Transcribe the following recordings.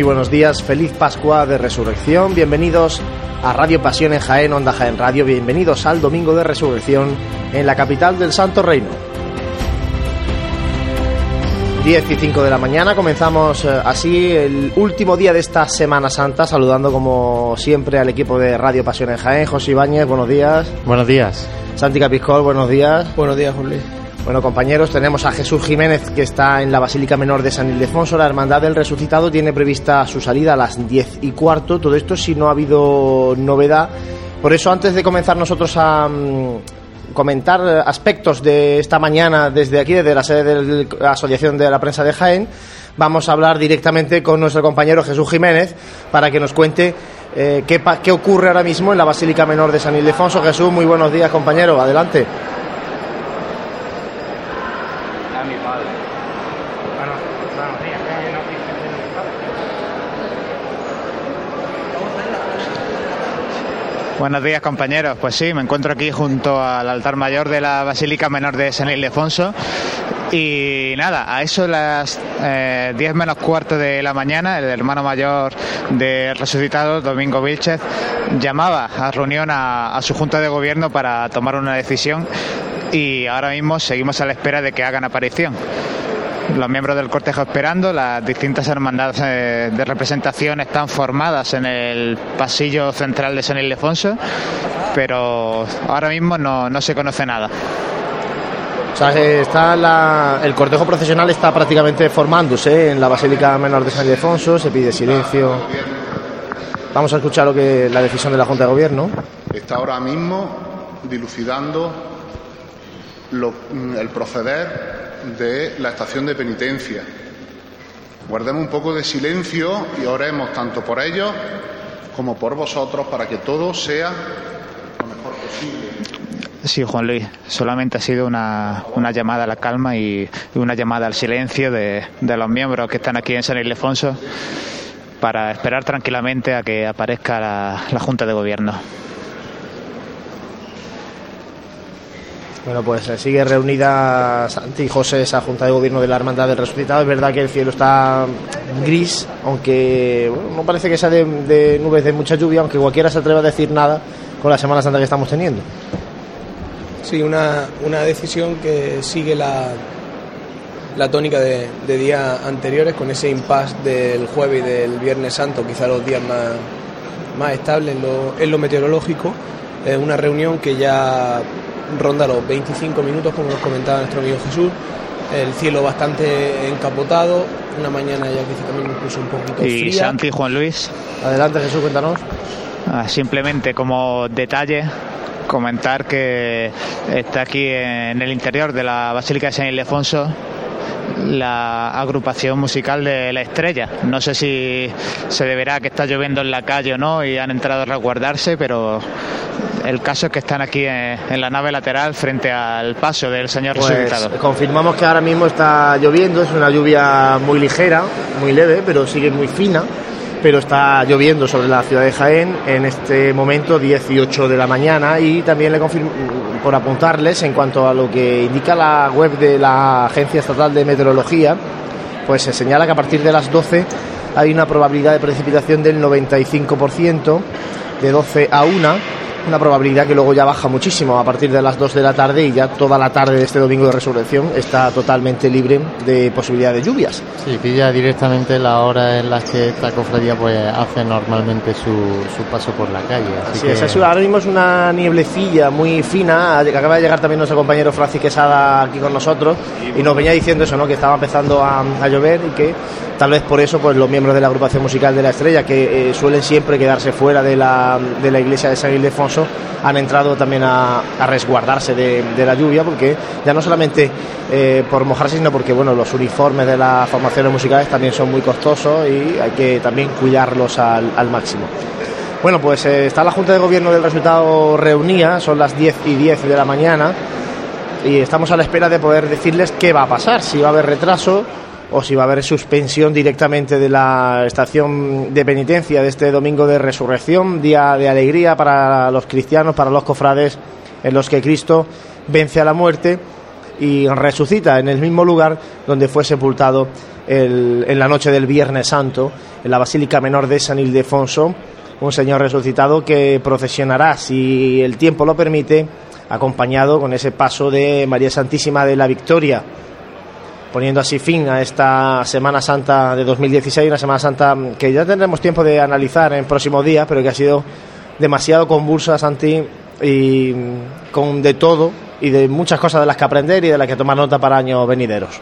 Muy buenos días, feliz Pascua de Resurrección, bienvenidos a Radio Pasión en Jaén, Onda Jaén Radio, bienvenidos al Domingo de Resurrección en la capital del Santo Reino. 10 y 5 de la mañana, comenzamos eh, así el último día de esta Semana Santa, saludando como siempre al equipo de Radio Pasión en Jaén, José Ibáñez, buenos días. Buenos días. Santi Capiscol, buenos días. Buenos días, Juli. Bueno, compañeros, tenemos a Jesús Jiménez que está en la Basílica Menor de San Ildefonso. La Hermandad del Resucitado tiene prevista su salida a las 10 y cuarto. Todo esto si no ha habido novedad. Por eso, antes de comenzar nosotros a mm, comentar aspectos de esta mañana desde aquí, desde la sede de la Asociación de la Prensa de Jaén, vamos a hablar directamente con nuestro compañero Jesús Jiménez para que nos cuente eh, qué, qué ocurre ahora mismo en la Basílica Menor de San Ildefonso. Jesús, muy buenos días, compañero. Adelante. Buenos días compañeros. Pues sí, me encuentro aquí junto al altar mayor de la Basílica Menor de San Ildefonso. Y nada, a eso las eh, 10 menos cuarto de la mañana, el hermano mayor de resucitado, Domingo Vilchez, llamaba a reunión a su junta de gobierno para tomar una decisión y ahora mismo seguimos a la espera de que hagan aparición. Los miembros del cortejo esperando, las distintas hermandades eh, de representación están formadas en el pasillo central de San Ildefonso, pero ahora mismo no, no se conoce nada. O sea, que está la- el cortejo procesional está prácticamente formándose en la Basílica Menor de San Ildefonso, se pide silencio. Vamos a escuchar lo que la decisión de la Junta de Gobierno. está ahora mismo dilucidando lo- mm, el proceder de la estación de penitencia. Guardemos un poco de silencio y oremos tanto por ellos como por vosotros para que todo sea lo mejor posible. Sí, Juan Luis, solamente ha sido una, una llamada a la calma y una llamada al silencio de, los miembros que están aquí en San Ildefonso para esperar tranquilamente a que aparezca la Junta de Gobierno. Bueno, pues eh, sigue reunida Santi y José, esa Junta de Gobierno de la Hermandad del Resucitado. Es verdad que el cielo está gris, aunque bueno, no parece que sea de, nubes de mucha lluvia, aunque cualquiera se atreva a decir nada con la Semana Santa que estamos teniendo. Sí, una, una decisión que sigue la, la tónica de, días anteriores con ese impasse del jueves y del viernes santo, quizá los días más, más estables en lo, en lo meteorológico. Una reunión que ya ronda los 25 minutos, como nos comentaba nuestro amigo Jesús. El cielo bastante encapotado, una mañana ya quizá también incluso un poquito Y fría. Santi y Juan Luis, Adelante, Jesús, cuéntanos. Ah, Simplemente como detalle, comentar que está aquí en el interior de la Basílica de San Ildefonso la agrupación musical de La Estrella. No sé si se deberá que está lloviendo en la calle o no y han entrado a resguardarse, pero el caso es que están aquí en, en la nave lateral frente al paso del Señor Pues resucitado. confirmamos que ahora mismo está lloviendo, es una lluvia muy ligera, muy leve, pero sigue muy fina. Pero está lloviendo sobre la ciudad de Jaén en este momento 18 de la mañana y también le confirmo por apuntarles en cuanto a lo que indica la web de la Agencia Estatal de Meteorología, pues se señala que a partir de las 12 hay una probabilidad de precipitación del 95%, de 12 a 1, una probabilidad que luego ya baja muchísimo a partir de las 2 de la tarde y ya toda la tarde de este domingo de resurrección está totalmente libre de posibilidad de lluvias. Sí, pilla directamente la hora en las que esta cofradía pues hace normalmente su, su paso por la calle. Así, Así que es, es- ahora mismo es una nieblecilla muy fina, que acaba de llegar también nuestro compañero Francis Quesada aquí con nosotros y nos venía diciendo eso, ¿no? que estaba empezando a, a llover y que tal vez por eso pues los miembros de la agrupación musical de la Estrella, que eh, suelen siempre quedarse fuera de la, de la iglesia de San Ildefonso, han entrado también a, resguardarse de, la lluvia, porque ya no solamente eh, por mojarse, sino porque bueno, los uniformes de las formaciones musicales también son muy costosos y hay que también cuidarlos al, al máximo. Bueno, pues eh, está la Junta de Gobierno del resultado reunida, son las 10 y 10 de la mañana y estamos a la espera de poder decirles qué va a pasar, si va a haber retraso o si va a haber suspensión directamente de la estación de penitencia de este domingo de resurrección, día de alegría para los cristianos, para los cofrades en los que Cristo vence a la muerte y resucita en el mismo lugar donde fue sepultado en la noche del Viernes Santo en la Basílica Menor de San Ildefonso, un Señor resucitado que procesionará, si el tiempo lo permite, acompañado con ese paso de María Santísima de la Victoria, poniendo así fin a esta Semana Santa de 2016, una Semana Santa que ya tendremos tiempo de analizar en próximos días, pero que ha sido demasiado convulsa, Santi, y con de todo y de muchas cosas de las que aprender y de las que tomar nota para años venideros.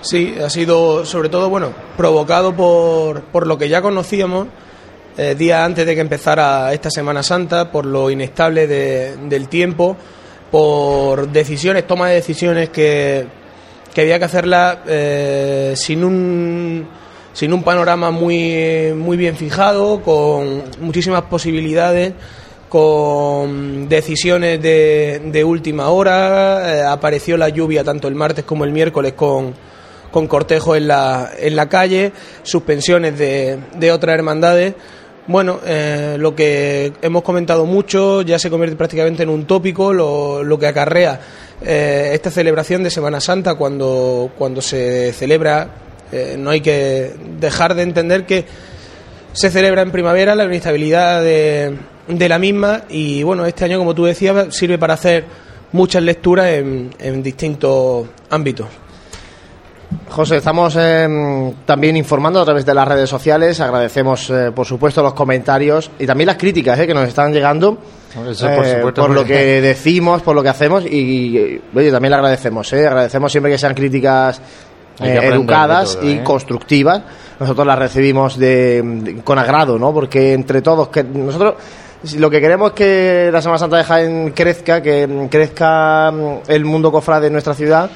Sí, ha sido sobre todo, bueno, provocado por, por lo que ya conocíamos eh, días antes de que empezara esta Semana Santa, por lo inestable del tiempo, por decisiones, toma de decisiones que, que había que hacerla eh, sin un sin un panorama muy, muy bien fijado, con muchísimas posibilidades, con decisiones de, de última hora. Eh, apareció la lluvia tanto el martes como el miércoles con, con cortejo en la, en la calle, suspensiones de, de otras hermandades. Bueno, eh, lo que hemos comentado mucho ya se convierte prácticamente en un tópico, lo, lo que acarrea eh, esta celebración de Semana Santa cuando, cuando se celebra, eh, no hay que dejar de entender que se celebra en primavera la inestabilidad de, la misma y bueno, este año, como tú decías, sirve para hacer muchas lecturas en distintos ámbitos. José, estamos em, también informando a través de las redes sociales. Agradecemos, eh, por supuesto, los comentarios y también las críticas eh, que nos están llegando por, por, lo que decimos, por lo que hacemos. Y, oye, también le agradecemos. Agradecemos siempre que sean críticas educadas y constructivas. Nosotros las recibimos de, con agrado, ¿no? Porque entre todos, que nosotros lo que queremos es que la Semana Santa de Jaén crezca, que crezca mm, el mundo cofrade de nuestra ciudad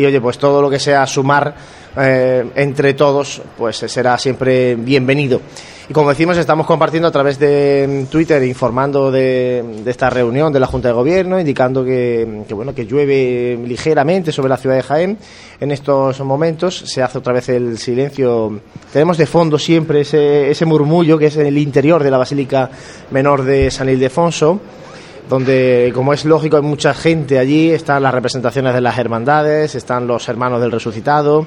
y oye, pues todo lo que sea sumar eh, entre todos, pues será siempre bienvenido. Y como decimos, estamos compartiendo a través de Twitter informando de, esta reunión de la Junta de Gobierno, indicando que, bueno que llueve ligeramente sobre la ciudad de Jaén en estos momentos. Se hace otra vez el silencio. Tenemos de fondo siempre ese, ese murmullo que es el interior de la Basílica Menor de San Ildefonso donde, como es lógico, hay mucha gente allí, están las representaciones de las hermandades, están los hermanos del resucitado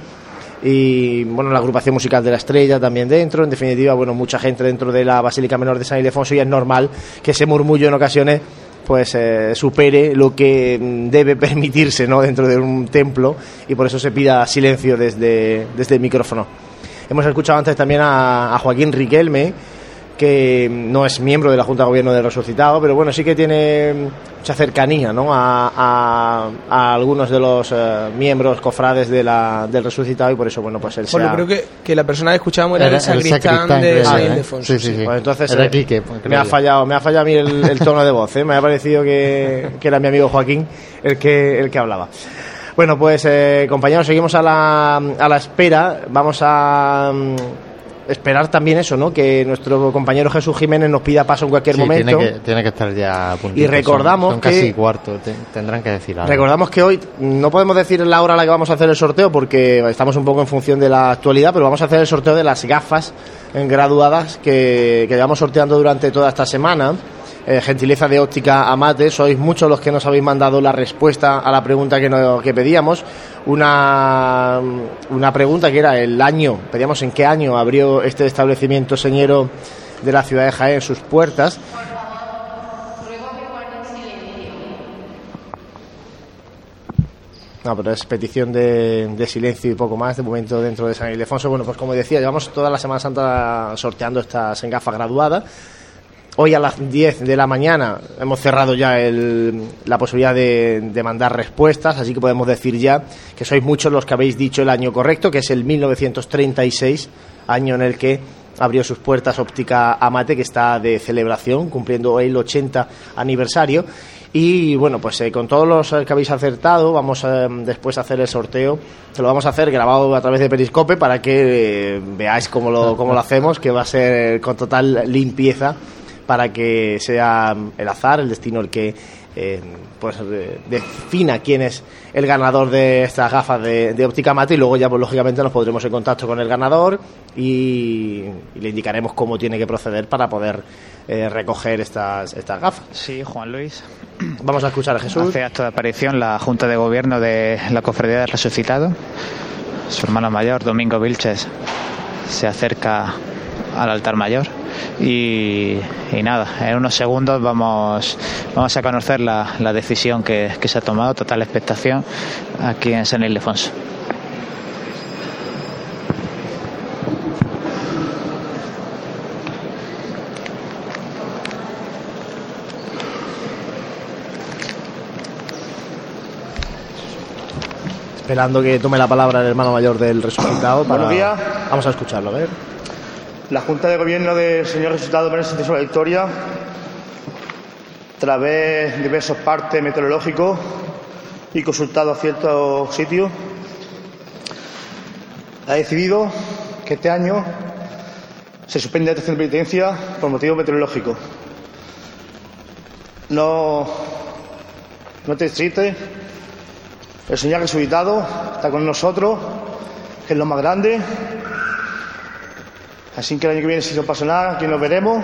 y, bueno, la agrupación musical de la estrella también dentro, en definitiva, bueno, mucha gente dentro de la Basílica Menor de San Ildefonso y es normal que ese murmullo en ocasiones pues eh, supere lo que mm, debe permitirse ¿no? dentro de un templo y por eso se pida silencio desde, desde el micrófono. Hemos escuchado antes también a, a Joaquín Riquelme, que no es miembro de la Junta de Gobierno del Resucitado, pero bueno, sí que tiene mucha cercanía ¿no? a, algunos de los eh, miembros cofrades de la, del Resucitado y por eso, bueno, pues él bueno, creo que, que la persona que escuchábamos era, el sacristán, de San Ildefonso. Sí, sí, sí. Pues entonces eh, me, ha fallado, me ha fallado a mí el, tono de voz, ¿eh? me ha parecido que, que, era mi amigo Joaquín el que, el que hablaba. Bueno, pues compañeros, seguimos a la, a la espera. Vamos a esperar también eso, ¿no? Que nuestro compañero Jesús Jiménez nos pida paso en cualquier momento. Tiene que, tiene que estar ya a Y recordamos que. casi cuarto, tendrán que decir algo. Recordamos que hoy no podemos decir la hora a la que vamos a hacer el sorteo porque estamos un poco en función de la actualidad, pero vamos a hacer el sorteo de las gafas graduadas que, que llevamos sorteando durante toda esta semana. Eh, gentileza de óptica Amate, sois muchos los que nos habéis mandado la respuesta a la pregunta que, que pedíamos. Una, una pregunta que era el año, pedíamos en qué año abrió este establecimiento señero de la ciudad de Jaén sus puertas. No, pero es petición de, de, silencio y poco más de momento dentro de San Ildefonso. Bueno, pues como decía, llevamos toda la Semana Santa sorteando estas en gafa graduada Hoy a las 10 de la mañana hemos cerrado ya la posibilidad de, mandar respuestas, así que podemos decir ya que sois muchos los que habéis dicho el año correcto, que es el 1936, año en el que abrió sus puertas Óptica Amate, que está de celebración, cumpliendo hoy el 80 aniversario. Y bueno, pues eh, con todos los que habéis acertado, vamos a, después a hacer el sorteo. Se lo vamos a hacer grabado a través de Periscope para que eh, veáis cómo lo, cómo lo hacemos, que va a ser con total limpieza para que sea el azar, el destino el que eh, pues defina quién es el ganador de estas gafas de, óptica mate y luego ya pues lógicamente nos pondremos en contacto con el ganador y, le indicaremos cómo tiene que proceder para poder eh, recoger estas, estas gafas. Sí, Juan Luis. Vamos a escuchar a Jesús. Hace acto de aparición la Junta de Gobierno de la Cofradía del Resucitado. su hermano mayor, Domingo Vilches, se acerca al altar mayor y, nada, en unos segundos vamos, vamos a conocer la, decisión que, que, se ha tomado, total expectación, aquí en San Ildefonso. esperando que tome la palabra el hermano mayor del resucitado. Para... Vamos a escucharlo, a ver. La Junta de Gobierno del señor Resucitado de la Victoria, través de diversos partes meteorológicos y consultado a ciertos sitios, ha decidido que este año se suspende la estación de penitencia por motivos meteorológicos. No, no te tristes el Señor resucitado está con nosotros, que es lo más grande. Así que el año que viene, si no pasa nada, aquí nos veremos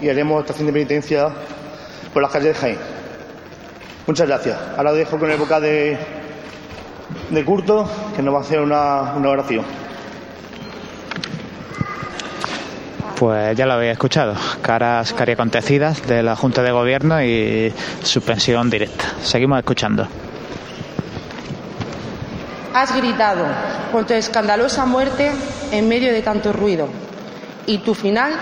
y haremos estación de penitencia por las calles de Jaén. Muchas gracias. Ahora dejo con el boca de, de Curto, que nos va a hacer una, una oración. Pues ya lo habéis escuchado, caras cari acontecidas de la Junta de Gobierno y suspensión directa. Seguimos escuchando. Has gritado por tu escandalosa muerte en medio de tanto ruido y tu final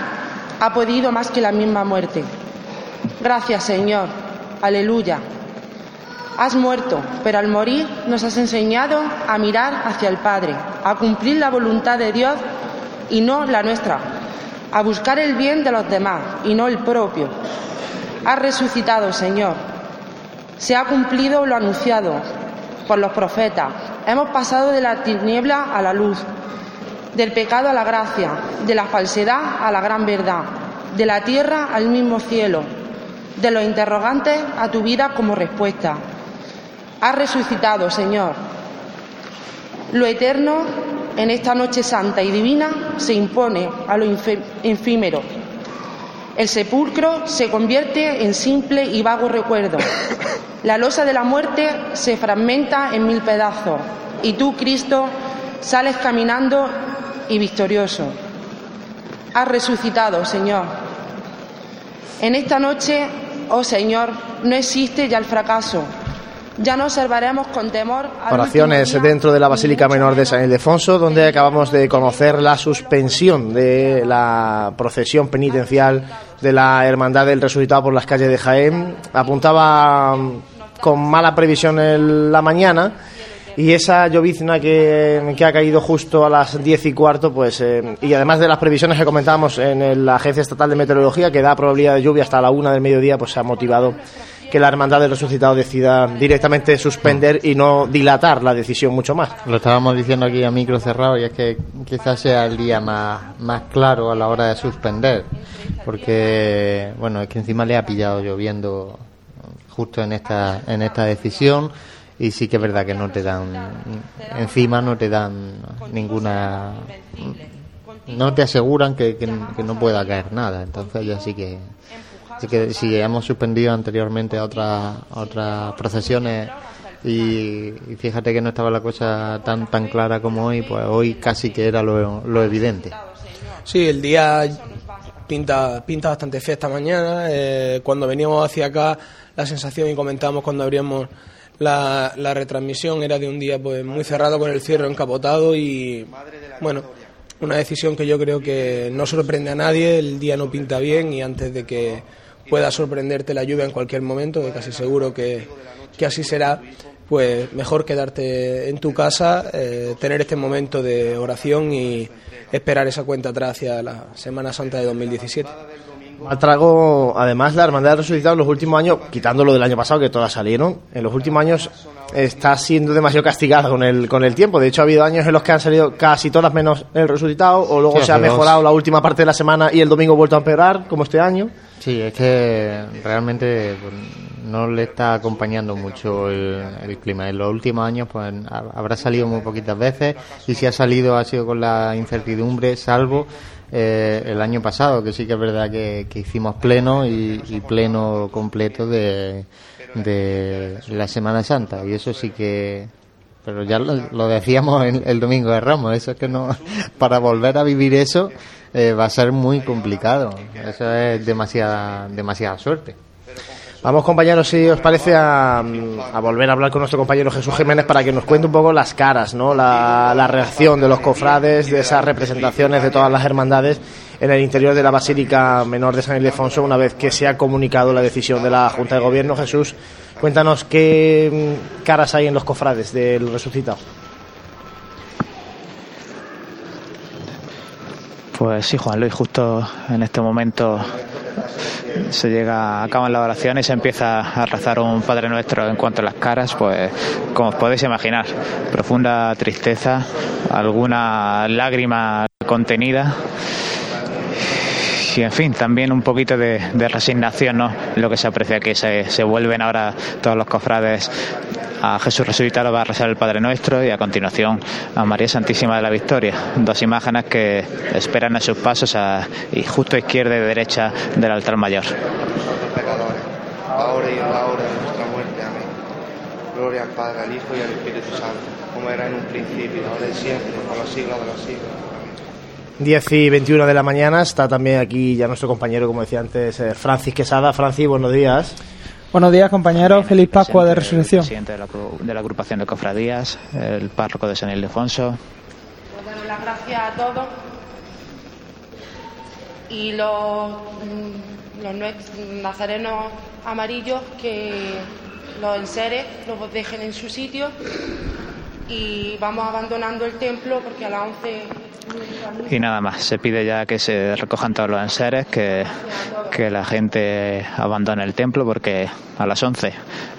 ha podido más que la misma muerte. Gracias, Señor. Aleluya. Has muerto, pero al morir nos has enseñado a mirar hacia el Padre, a cumplir la voluntad de Dios y no la nuestra, a buscar el bien de los demás y no el propio. Has resucitado, Señor. Se ha cumplido lo anunciado por los profetas, Hemos pasado de la tiniebla a la luz, del pecado a la gracia, de la falsedad a la gran verdad, de la tierra al mismo cielo, de los interrogantes a tu vida como respuesta. Has resucitado, Señor. Lo eterno en esta noche santa y divina se impone a lo efímero. El sepulcro se convierte en simple y vago recuerdo. La losa de la muerte se fragmenta en mil pedazos y tú, Cristo, sales caminando y victorioso. Has resucitado, Señor. En esta noche, oh Señor, no existe ya el fracaso. Ya no observaremos con temor. Oraciones dentro de la Basílica Menor de San Ildefonso, donde acabamos de conocer la suspensión de la procesión penitencial de la Hermandad del Resucitado por las calles de Jaén. Apuntaba con mala previsión en la mañana y esa llovizna que, que, ha caído justo a las 10 y cuarto, pues, eh, y además de las previsiones que comentábamos en la Agencia Estatal de Meteorología, que da probabilidad de lluvia hasta la una del mediodía, pues se ha motivado que la Hermandad del Resucitado decida directamente suspender y no dilatar la decisión mucho más. Lo estábamos diciendo aquí a micro cerrado y es que quizás sea el día más, más claro a la hora de suspender, porque, bueno, es que encima le ha pillado lloviendo justo en esta, en esta decisión y sí que es verdad que no te dan encima no te dan ninguna no te aseguran que, que, no pueda caer nada entonces ya sí que que si hemos suspendido anteriormente a otras otras procesiones y, fíjate que no estaba la cosa tan tan clara como hoy pues hoy casi que era lo, lo evidente. Sí el día pinta pinta bastante fea esta mañana. Eh, cuando veníamos hacia acá la sensación y comentábamos cuando abríamos la, la, retransmisión era de un día pues muy cerrado con el cierre encapotado y bueno, una decisión que yo creo que no sorprende a nadie, el día no pinta bien y antes de que pueda sorprenderte la lluvia en cualquier momento, que casi seguro que, que así será, pues mejor quedarte en tu casa, eh, tener este momento de oración y esperar esa cuenta atrás hacia la Semana Santa de 2017. Mal trago, además, la Hermandad de Resucitado en los últimos años, quitándolo del año pasado, que todas salieron, en los últimos años está siendo demasiado castigada con el, con el tiempo. De hecho, ha habido años en los que han salido casi todas menos el Resucitado, o luego se ha mejorado la última parte de la semana y el domingo ha vuelto a empeorar, como este año. Sí, es que realmente pues, no le está acompañando mucho el, el, clima. En los últimos años pues habrá salido muy poquitas veces y si ha salido ha sido con la incertidumbre, salvo eh, el año pasado, que sí que es verdad que, hicimos pleno y, pleno completo de, de, la Semana Santa. Y eso sí que pero ya lo, decíamos el, domingo de Ramos, eso es que no, para volver a vivir eso eh, va a ser muy complicado, eso es demasiada, demasiada suerte. Vamos compañeros, si os parece, a, volver a hablar con nuestro compañero Jesús Jiménez para que nos cuente un poco las caras, ¿no? La, la, reacción de los cofrades, de esas representaciones de todas las hermandades en el interior de la Basílica Menor de San Ildefonso una vez que se ha comunicado la decisión de la Junta de Gobierno. Jesús, cuéntanos qué mm, caras hay en los cofrades del resucitado. Pues sí, Juan Luis, justo en este momento se llega, acaban las oraciones y se empieza a rezar un Padre Nuestro en cuanto a las caras, pues como os podéis imaginar, profunda tristeza, alguna lágrima contenida y en fin, también un poquito de, resignación, ¿no? Lo que se aprecia que se, se vuelven ahora todos los cofrades a Jesús resucitado va a rezar el Padre Nuestro y a continuación a María Santísima de la Victoria. Dos imágenes que esperan a sus pasos a, y justo a izquierda y derecha del altar mayor. Ahora y en la hora de nuestra muerte. Amén. Gloria al Padre, al Hijo y al Espíritu Santo, como era en un principio, ahora y siempre, por los siglos de los siglos. 10 y 21 de la mañana está también aquí ya nuestro compañero, como decía antes, eh, Francis Quesada. Francis, buenos días. Buenos días, compañeros. Feliz Pascua de Resurrección. presidente de la, de la, agrupación de cofradías, el párroco de San Ildefonso. Bueno, las gracias a todos. Y los, mm, los nazarenos amarillos que los enseres los dejen en su sitio y vamos abandonando el templo porque a las 11 y nada más, se pide ya que se recojan todos los enseres, que, que la gente abandone el templo porque a las 11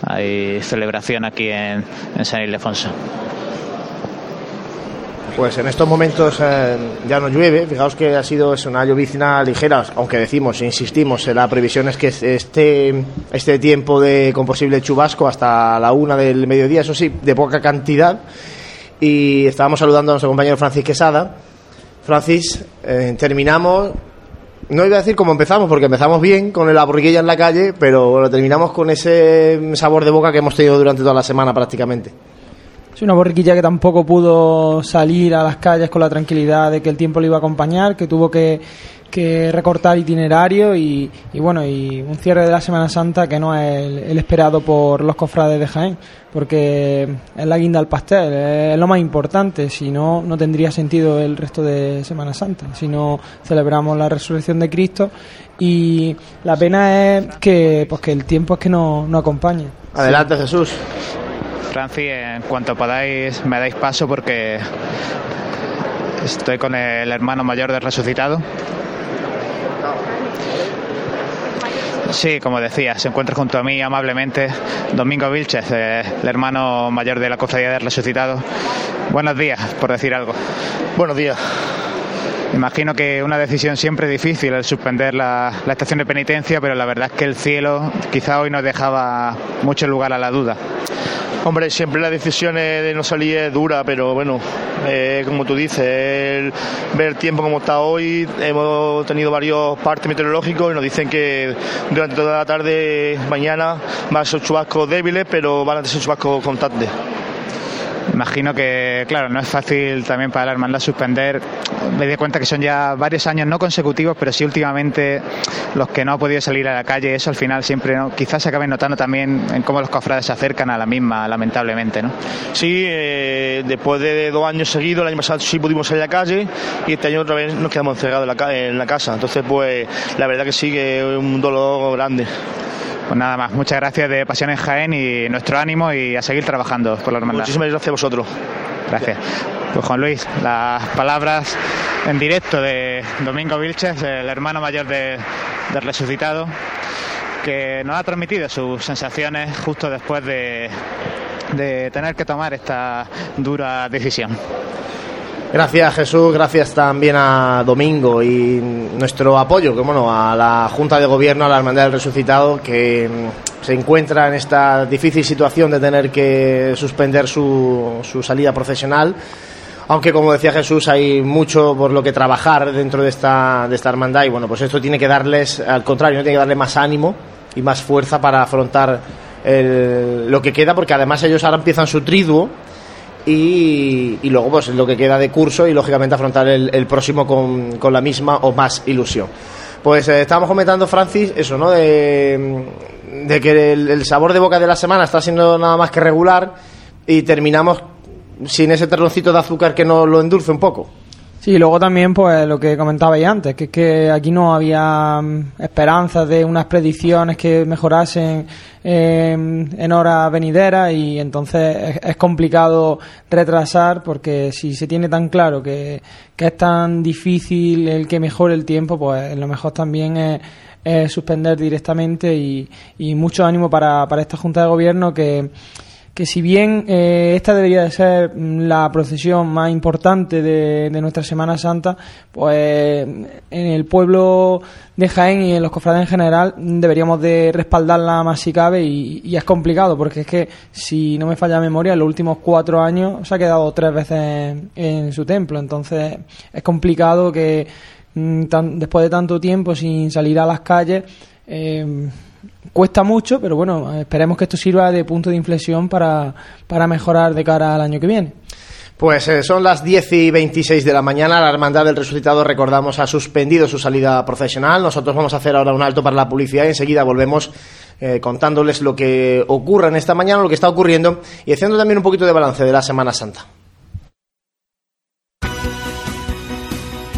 hay celebración aquí en, San Ildefonso. Pues en estos momentos eh, ya no llueve, fijaos que ha sido una llovizna ligera, aunque decimos, insistimos, la previsión es que este, este tiempo de con posible chubasco hasta la una del mediodía, eso sí, de poca cantidad. Y estábamos saludando a nuestro compañero Francis Quesada, Francis, eh, terminamos, no iba a decir cómo empezamos, porque empezamos bien con la borriquilla en la calle, pero bueno, terminamos con ese sabor de boca que hemos tenido durante toda la semana prácticamente. Es una borriquilla que tampoco pudo salir a las calles con la tranquilidad de que el tiempo le iba a acompañar, que tuvo que que recortar itinerario y, bueno, y un cierre de la Semana Santa que no es el, esperado por los cofrades de Jaén, porque es la guinda al pastel, es lo más importante, si no, no tendría sentido el resto de Semana Santa, si no celebramos la resurrección de Cristo y la pena es que, pues que el tiempo es que no, no acompañe. Adelante Jesús. Francis, en cuanto podáis me dais paso porque estoy con el hermano mayor del resucitado Sí, como decía, se encuentra junto a mí amablemente Domingo Vilches, eh, el hermano mayor de la Cofradía del Resucitado. Buenos días, por decir algo. Buenos días. Imagino que una decisión siempre difícil el suspender la, estación de penitencia, pero la verdad es que el cielo quizá hoy nos dejaba mucho lugar a la duda. Hombre, siempre la decisión de no salir es dura, pero bueno, eh, como tú dices, el, ver el tiempo como está hoy, hemos tenido varios partes meteorológicos y nos dicen que durante toda la tarde, mañana, van a ser chubascos débiles, pero van a ser chubascos constantes. Imagino que, claro, no es fácil también para la hermandad suspender. Me di cuenta que son ya varios años no consecutivos, pero sí últimamente los que no han podido salir a la calle, eso al final siempre, ¿no? quizás se acaben notando también en cómo los cofrades se acercan a la misma, lamentablemente, ¿no? Sí, eh, después de dos años seguidos, el año pasado sí pudimos salir a la calle y este año otra vez nos quedamos encerrados en la, en la casa. Entonces, pues, la verdad que sí que es un dolor grande. Pues nada más, muchas gracias de Pasión en Jaén y nuestro ánimo y a seguir trabajando por la hermandad. Muchísimas gracias a vosotros. Gracias. Pues Juan Luis, las palabras en directo de Domingo Vilches, el hermano mayor del resucitado, que nos ha transmitido sus sensaciones justo después de, de tener que tomar esta dura decisión. Gracias Jesús, gracias también a Domingo y nuestro apoyo, que bueno, a la Junta de Gobierno, a la Hermandad del Resucitado, que mm, se encuentra en esta difícil situación de tener que suspender su, su salida profesional. Aunque como decía Jesús, hay mucho por lo que trabajar dentro de esta, de esta hermandad y bueno, pues esto tiene que darles, al contrario, tiene que darle más ánimo y más fuerza para afrontar lo que queda, porque además ellos ahora empiezan su triduo y, luego pues lo que queda de curso y lógicamente afrontar el, próximo con, con la misma o más ilusión. Pues eh, estábamos comentando, Francis, eso, ¿no? De, de que el, el sabor de boca de la semana está siendo nada más que regular y terminamos sin ese terroncito de azúcar que nos lo endulce un poco. Sí, luego también, pues lo que comentabais antes, que es que aquí no había mm, esperanzas de unas predicciones que mejorasen eh, en horas venideras y entonces es, es complicado retrasar porque si se tiene tan claro que, que es tan difícil el que mejore el tiempo, pues lo mejor también es, es suspender directamente y, y mucho ánimo para, para esta Junta de Gobierno que que si bien eh, esta debería de ser mm, la procesión más importante de, de nuestra Semana Santa, pues en el pueblo de Jaén y en los cofrades en general mm, deberíamos de respaldarla más si cabe y, es complicado porque es que si no me falla la memoria en los últimos cuatro años se ha quedado tres veces en, en su templo. Entonces es complicado que mm, tan- después de tanto tiempo sin salir a las calles eh, cuesta mucho, pero bueno, esperemos que esto sirva de punto de inflexión para, para mejorar de cara al año que viene. Pues eh, son las 10 y 26 de la mañana. La Hermandad del Resucitado, recordamos, ha suspendido su salida profesional. Nosotros vamos a hacer ahora un alto para la publicidad y enseguida volvemos eh, contándoles lo que ocurre en esta mañana, lo que está ocurriendo y haciendo también un poquito de balance de la Semana Santa.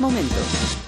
momentos.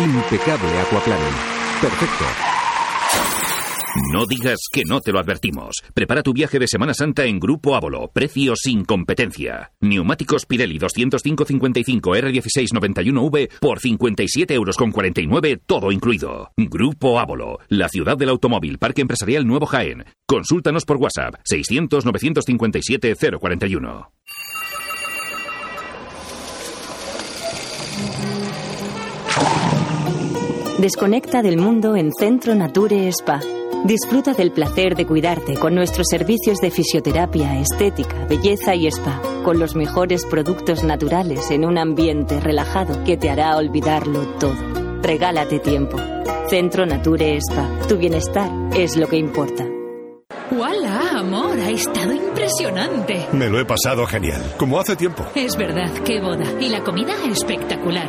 Impecable aquaplaning. Perfecto. No digas que no te lo advertimos. Prepara tu viaje de Semana Santa en Grupo Ávolo. Precio sin competencia. Neumáticos Pirelli 205-55 R1691V por 57 euros con 49, todo incluido. Grupo Ávolo, la ciudad del automóvil, Parque Empresarial Nuevo Jaén. Consúltanos por WhatsApp 600-957-041. Desconecta del mundo en Centro Nature Spa. Disfruta del placer de cuidarte con nuestros servicios de fisioterapia, estética, belleza y spa, con los mejores productos naturales en un ambiente relajado que te hará olvidarlo todo. Regálate tiempo. Centro Nature Spa. Tu bienestar es lo que importa. ¡Hola, amor! Ha estado impresionante. Me lo he pasado genial, como hace tiempo. Es verdad, qué boda. Y la comida espectacular.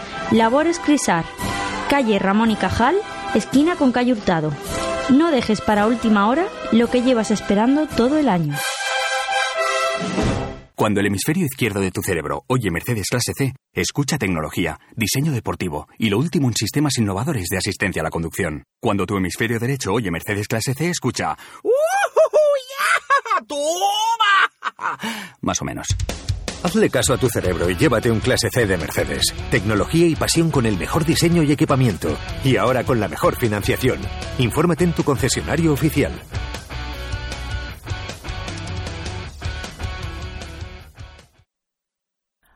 Labores Crisar, calle Ramón y Cajal, esquina con calle Hurtado. No dejes para última hora lo que llevas esperando todo el año. Cuando el hemisferio izquierdo de tu cerebro oye Mercedes Clase C, escucha tecnología, diseño deportivo y lo último en sistemas innovadores de asistencia a la conducción. Cuando tu hemisferio derecho oye Mercedes Clase C, escucha ¡Toma! Más o menos. Hazle caso a tu cerebro y llévate un clase C de Mercedes. Tecnología y pasión con el mejor diseño y equipamiento. Y ahora con la mejor financiación. Infórmate en tu concesionario oficial.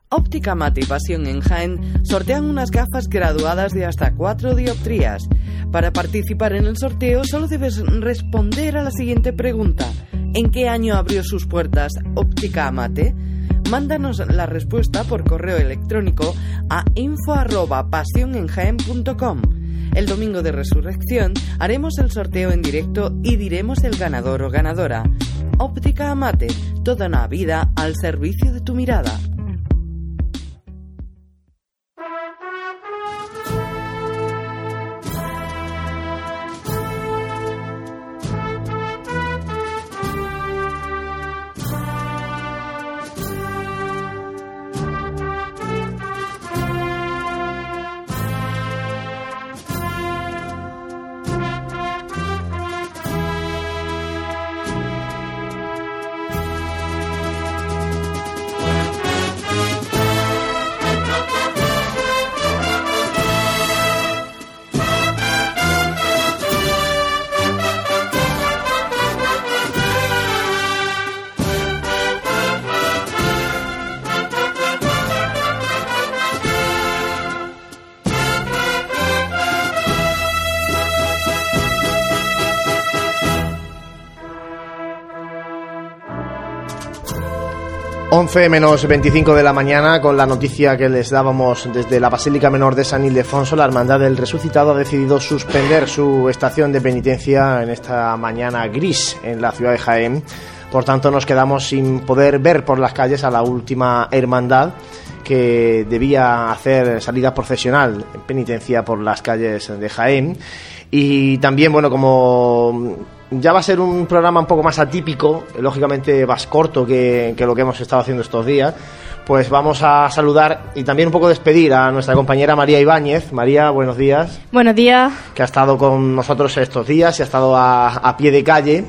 Óptica Mate y Pasión en Jaén sortean unas gafas graduadas de hasta 4 dioptrías. Para participar en el sorteo solo debes responder a la siguiente pregunta. ¿En qué año abrió sus puertas Óptica Amate? Mándanos la respuesta por correo electrónico a info@pasionenjaen.com. El domingo de resurrección haremos el sorteo en directo y diremos el ganador o ganadora. Óptica Amate, toda una vida al servicio de tu mirada. Once menos 25 de la mañana con la noticia que les dábamos desde la Basílica Menor de San Ildefonso, la Hermandad del Resucitado ha decidido suspender su estación de penitencia en esta mañana gris en la ciudad de Jaén. Por tanto, nos quedamos sin poder ver por las calles a la última hermandad que debía hacer salida profesional en penitencia por las calles de Jaén. Y también, bueno, como ya va a ser un programa un poco más atípico, lógicamente más corto que, que, lo que hemos estado haciendo estos días, pues vamos a saludar y también un poco despedir a nuestra compañera María Ibáñez. María, buenos días. Buenos días. Que ha estado con nosotros estos días y ha estado a, a pie de calle.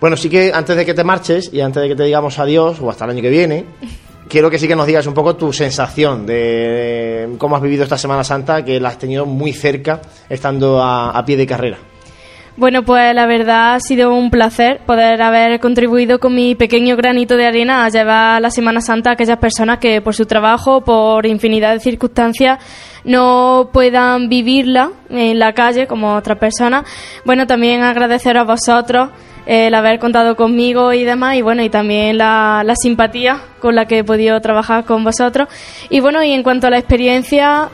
Bueno, sí que antes de que te marches y antes de que te digamos adiós, o hasta el año que viene, quiero que sí que nos digas un poco tu sensación de cómo has vivido esta Semana Santa, que la has tenido muy cerca, estando a, a pie de carrera. Bueno, pues la verdad ha sido un placer poder haber contribuido con mi pequeño granito de arena a llevar la Semana Santa a aquellas personas que por su trabajo, por infinidad de circunstancias, no puedan vivirla en la calle como otras personas. Bueno, también agradecer a vosotros el haber contado conmigo y demás, y bueno, y también la, la simpatía con la que he podido trabajar con vosotros. Y bueno, y en cuanto a la experiencia,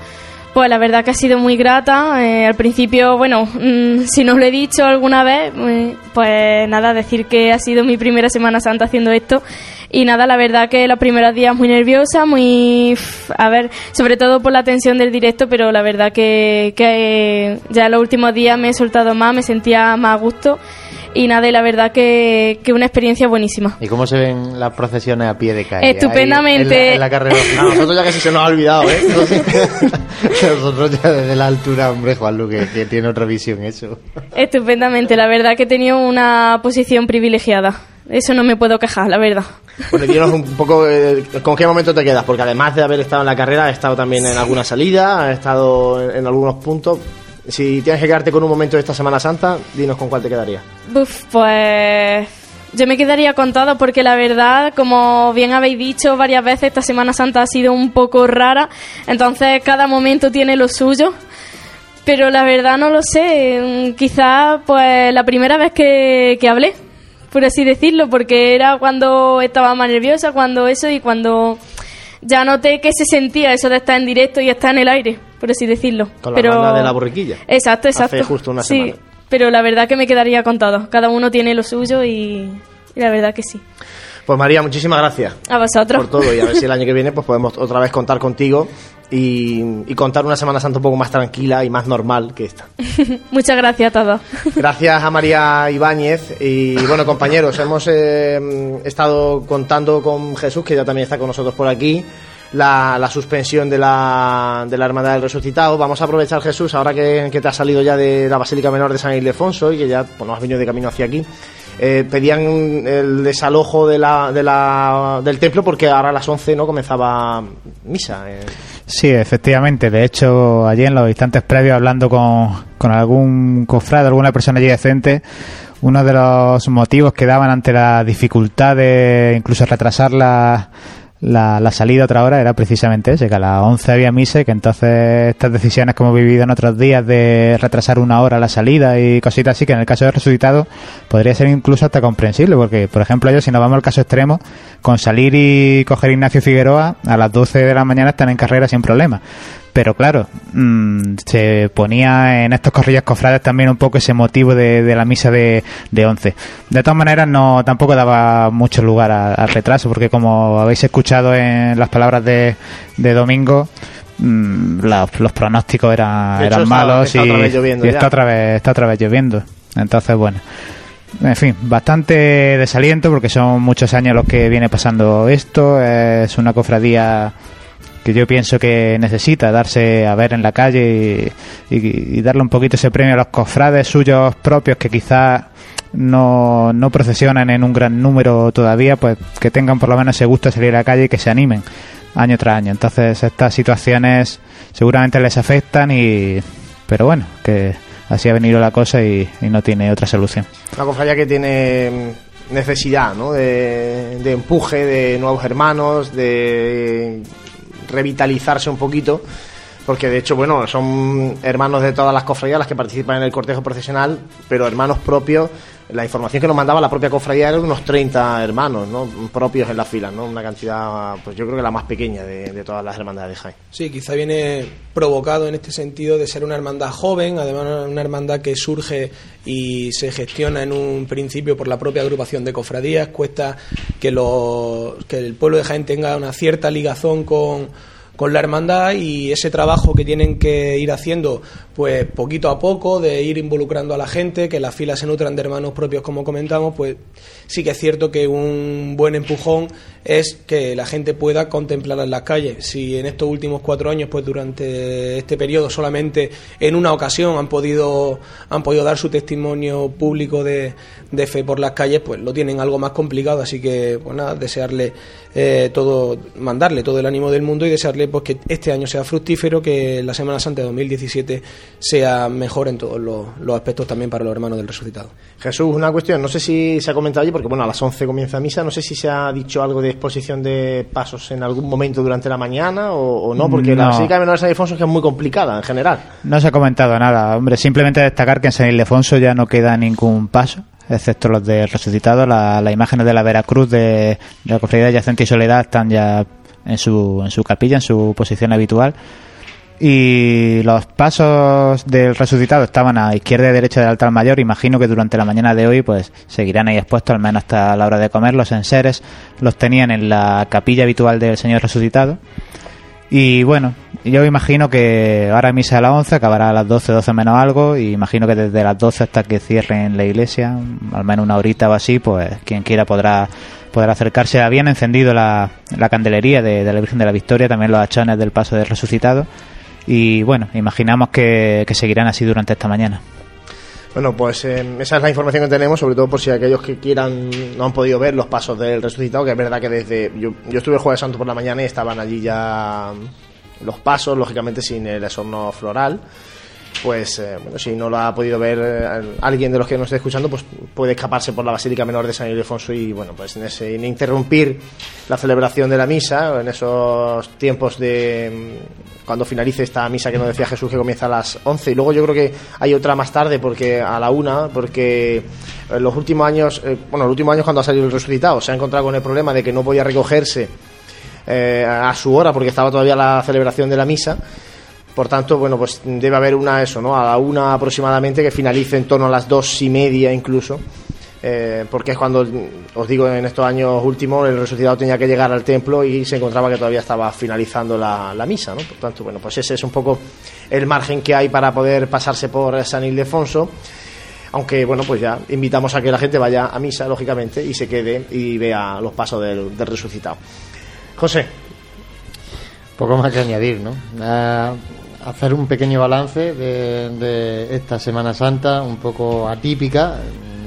pues la verdad que ha sido muy grata. Eh, al principio, bueno, mm, si no lo he dicho alguna vez, eh, pues nada, decir que ha sido mi primera Semana Santa haciendo esto. Y nada, la verdad que los primeros días muy nerviosa, muy... A ver, sobre todo por la tensión del directo, pero la verdad que, que ya los últimos días me he soltado más, me sentía más a gusto y nada, y la verdad que, que una experiencia buenísima. ¿Y cómo se ven las procesiones a pie de calle? Estupendamente. Ahí en, la, en la carrera. A nosotros ya casi se nos ha olvidado, ¿eh? nosotros ya desde la altura, hombre, Juanlu, que, que tiene otra visión eso. Estupendamente, la verdad que he tenido una posición privilegiada. Eso no me puedo quejar, la verdad. Bueno, dinos un poco eh, con qué momento te quedas, porque además de haber estado en la carrera, has estado también en alguna salida, has estado en, en algunos puntos. Si tienes que quedarte con un momento de esta Semana Santa, dinos con cuál te quedaría. Uf, pues yo me quedaría con todo porque la verdad, como bien habéis dicho varias veces, esta Semana Santa ha sido un poco rara, entonces cada momento tiene lo suyo. Pero la verdad no lo sé, quizás pues la primera vez que, que hablé, por así decirlo, porque era cuando estaba más nerviosa, cuando eso y cuando ya noté que se sentía eso de estar en directo y estar en el aire, por así decirlo. Con la pero banda de la borriquilla. Exacto, exacto. Hace justo una sí, semana. pero la verdad que me quedaría con todo. Cada uno tiene lo suyo y, y la verdad que sí. Pues María, muchísimas gracias A vosotros. por todo y a ver si el año que viene pues podemos otra vez contar contigo y, y contar una Semana Santa un poco más tranquila y más normal que esta. Muchas gracias a todos. Gracias a María Ibáñez y bueno compañeros, hemos eh, estado contando con Jesús que ya también está con nosotros por aquí. La, la suspensión de la, de la Hermandad del Resucitado. Vamos a aprovechar, Jesús, ahora que, que te has salido ya de la Basílica Menor de San Ildefonso y que ya pues, no has venido de camino hacia aquí. Eh, pedían el desalojo de la, de la, del templo porque ahora a las 11 no comenzaba misa. eh. Sí, efectivamente. De hecho, allí en los instantes previos, hablando con, con algún cofrade, alguna persona allí decente, uno de los motivos que daban ante la dificultad de incluso retrasar la, la, la salida otra hora era precisamente ese, que a las 11 había misa y que entonces estas decisiones que hemos vivido en otros días de retrasar una hora la salida y cositas así, que en el caso de resucitado podría ser incluso hasta comprensible, porque por ejemplo ellos, si nos vamos al caso extremo, con salir y coger Ignacio Figueroa a las 12 de la mañana están en carrera sin problema. Pero claro, mm, se ponía en estos corrillos cofrades también un poco ese motivo de, de la misa de, de 11. De todas maneras, no tampoco daba mucho lugar al retraso, porque como habéis escuchado en las palabras de, de Domingo, mm, los, los pronósticos eran, hecho, eran está- malos está y, otra vez lloviendo y ya. está otra vez está otra vez lloviendo. Entonces, bueno. En fin, bastante desaliento porque son muchos años los que viene pasando esto. Es una cofradía que yo pienso que necesita darse a ver en la calle y, darle un poquito ese premio a los cofrades suyos propios que quizás no, no procesionan en un gran número todavía, pues que tengan por lo menos ese gusto de salir a la calle y que se animen año tras año. Entonces estas situaciones seguramente les afectan y pero bueno, que así ha venido la cosa y, no tiene otra solución. Una cofradía que tiene mm, necesidad ¿no? de empuje, de nuevos hermanos, de revitalizarse un poquito. Porque de hecho, bueno, son hermanos de todas las cofradías las que participan en el cortejo procesional, pero hermanos propios. La información que nos mandaba la propia cofradía era unos 30 hermanos, ¿no? Propios en la fila, ¿no? Una cantidad, pues yo creo que la más pequeña de, de todas las hermandades de Jaén. Sí, quizá viene provocado en este sentido de ser una hermandad joven, además una hermandad que surge y se gestiona en un principio por la propia agrupación de cofradías, cuesta que, los, que el pueblo de Jaén tenga una cierta ligazón con, con la hermandad y ese trabajo que tienen que ir haciendo pues poquito a poco de ir involucrando a la gente que las filas se nutran de hermanos propios como comentamos pues sí que es cierto que un buen empujón es que la gente pueda contemplar en las calles. Si en estos últimos cuatro años pues durante este periodo solamente en una ocasión han podido han podido dar su testimonio público de, de fe por las calles pues lo tienen algo más complicado así que pues nada desearle eh, todo mandarle todo el ánimo del mundo y desearle pues que este año sea fructífero, que la Semana Santa de 2017 sea mejor en todos los, los aspectos también para los hermanos del resucitado. Jesús, una cuestión, no sé si se ha comentado allí, porque bueno, a las 11 comienza misa, no sé si se ha dicho algo de exposición de pasos en algún momento durante la mañana o, o no, porque la No. Basílica de Menor de San Ildefonso es que es muy complicada en general. No se ha comentado nada, hombre, simplemente destacar que en San Ildefonso ya no queda ningún paso, excepto los de resucitado, la- las imágenes de la Veracruz de, de la Cofradía Yacente y Soledad están ya en su, en su capilla, en su posición habitual. Y los pasos del resucitado estaban a izquierda y derecha del altar mayor. Imagino que durante la mañana de hoy pues seguirán ahí expuestos, al menos hasta la hora de comer. Los enseres los tenían en la capilla habitual del Señor resucitado. Y bueno, yo imagino que ahora misa a las 11, acabará a las 12, 12 menos algo, y imagino que desde las 12 hasta que cierren la iglesia, al menos una horita o así, pues quien quiera podrá, podrá acercarse. Habían encendido la, la candelería de, la Virgen de la Victoria, también los achones del paso del resucitado, y bueno, imaginamos que seguirán así durante esta mañana. Bueno, pues eh, esa es la información que tenemos, sobre todo por si aquellos que quieran no han podido ver los pasos del resucitado, que es verdad que desde. Yo, yo estuve el Jueves Santo por la mañana y estaban allí ya los pasos, lógicamente sin el esorno floral. Pues eh, bueno, si no lo ha podido ver eh, alguien de los que nos esté escuchando, pues puede escaparse por la Basílica Menor de San Ildefonso y bueno, pues en ese, interrumpir la celebración de la misa, en esos tiempos de mm, cuando finalice esta misa que nos decía Jesús que comienza a las 11 y luego yo creo que hay otra más tarde porque a la una porque en los últimos años eh, bueno los últimos años cuando ha salido el resucitado se ha encontrado con el problema de que no podía recogerse eh, a su hora porque estaba todavía la celebración de la misa por tanto, bueno, pues debe haber una eso, ¿no? A la una aproximadamente que finalice en torno a las dos y media incluso. eh, porque es cuando, os digo, en estos años últimos el resucitado tenía que llegar al templo y se encontraba que todavía estaba finalizando la, misa, ¿no? Por tanto, bueno, pues ese es un poco el margen que hay para poder pasarse por San Ildefonso. Aunque, bueno, pues ya invitamos a que la gente vaya a misa, lógicamente, y se quede y vea los pasos del, del resucitado. José, Poco más que añadir, ¿no? Ah, hacer un pequeño balance de, de esta Semana Santa, un poco atípica,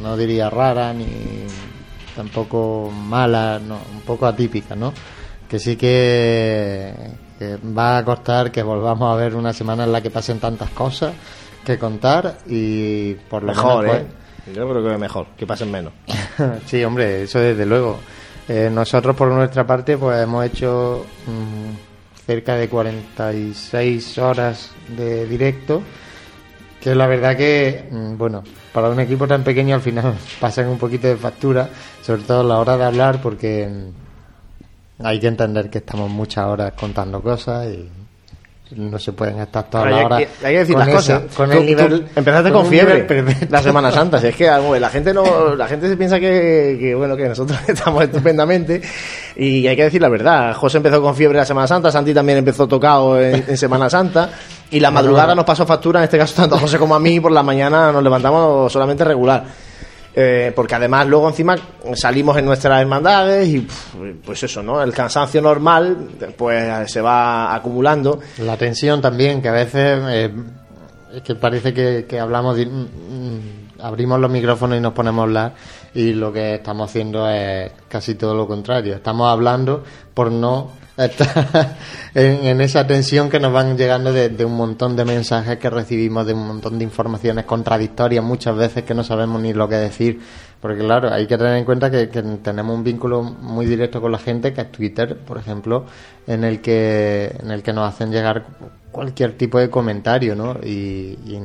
no diría rara ni tampoco mala, no, un poco atípica, ¿no? Que sí que, que va a costar que volvamos a ver una semana en la que pasen tantas cosas que contar y por lo mejor, menos ¿eh? Yo creo que mejor, que pasen menos. sí, hombre, eso desde luego. Eh, nosotros por nuestra parte pues hemos hecho mm, cerca de 46 horas de directo, que la verdad que, mm, bueno, para un equipo tan pequeño al final pasan un poquito de factura, sobre todo a la hora de hablar, porque mm, hay que entender que estamos muchas horas contando cosas y no se pueden estar todas las horas. hay que decir con las ese- cosas. Con Tú- el nivel, tú empezaste con fiebre la Semana Santa. Si es que la gente no, la gente se piensa que, que, bueno que nosotros estamos estupendamente y hay que decir la verdad. José empezó con fiebre la Semana Santa, Santi también empezó tocado en, en Semana Santa y la madrugada nos pasó factura en este caso tanto a José como a mí por la mañana nos levantamos solamente regular. Eh, porque además luego encima salimos en nuestras hermandades y pues eso, ¿no? El cansancio normal pues se va acumulando. La tensión también, que a veces eh, es que parece que, hablamos, de- mm, abrimos los micrófonos y nos ponemos a hablar y lo que estamos haciendo es casi todo lo contrario. Estamos hablando por no estar en, esa tensión que nos van llegando de, un montón de mensajes que recibimos, de un montón de informaciones contradictorias muchas veces que no sabemos ni lo que decir. Porque claro, hay que tener en cuenta que, tenemos un vínculo muy directo con la gente, que es Twitter, por ejemplo, en el que, en el que nos hacen llegar cualquier tipo de comentario, ¿no? Y, y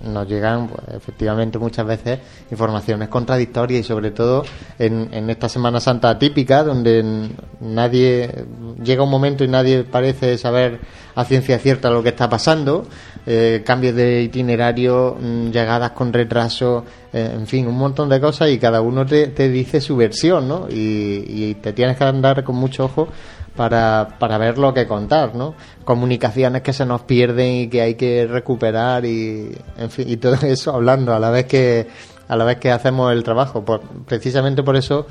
nos llegan, pues, efectivamente, muchas veces informaciones contradictorias y sobre todo en, en esta Semana Santa atípica, donde nadie, llega un momento y nadie parece saber a ciencia cierta lo que está pasando, eh, cambios de itinerario, llegadas con retraso, eh, en fin, un montón de cosas y cada uno te, te dice su versión, ¿no? Y, y te tienes que andar con mucho ojo para, para ver lo que contar, ¿no? Comunicaciones que se nos pierden y que hay que recuperar y, en fin, y todo eso hablando a la vez que a la vez que hacemos el trabajo. Por, precisamente por eso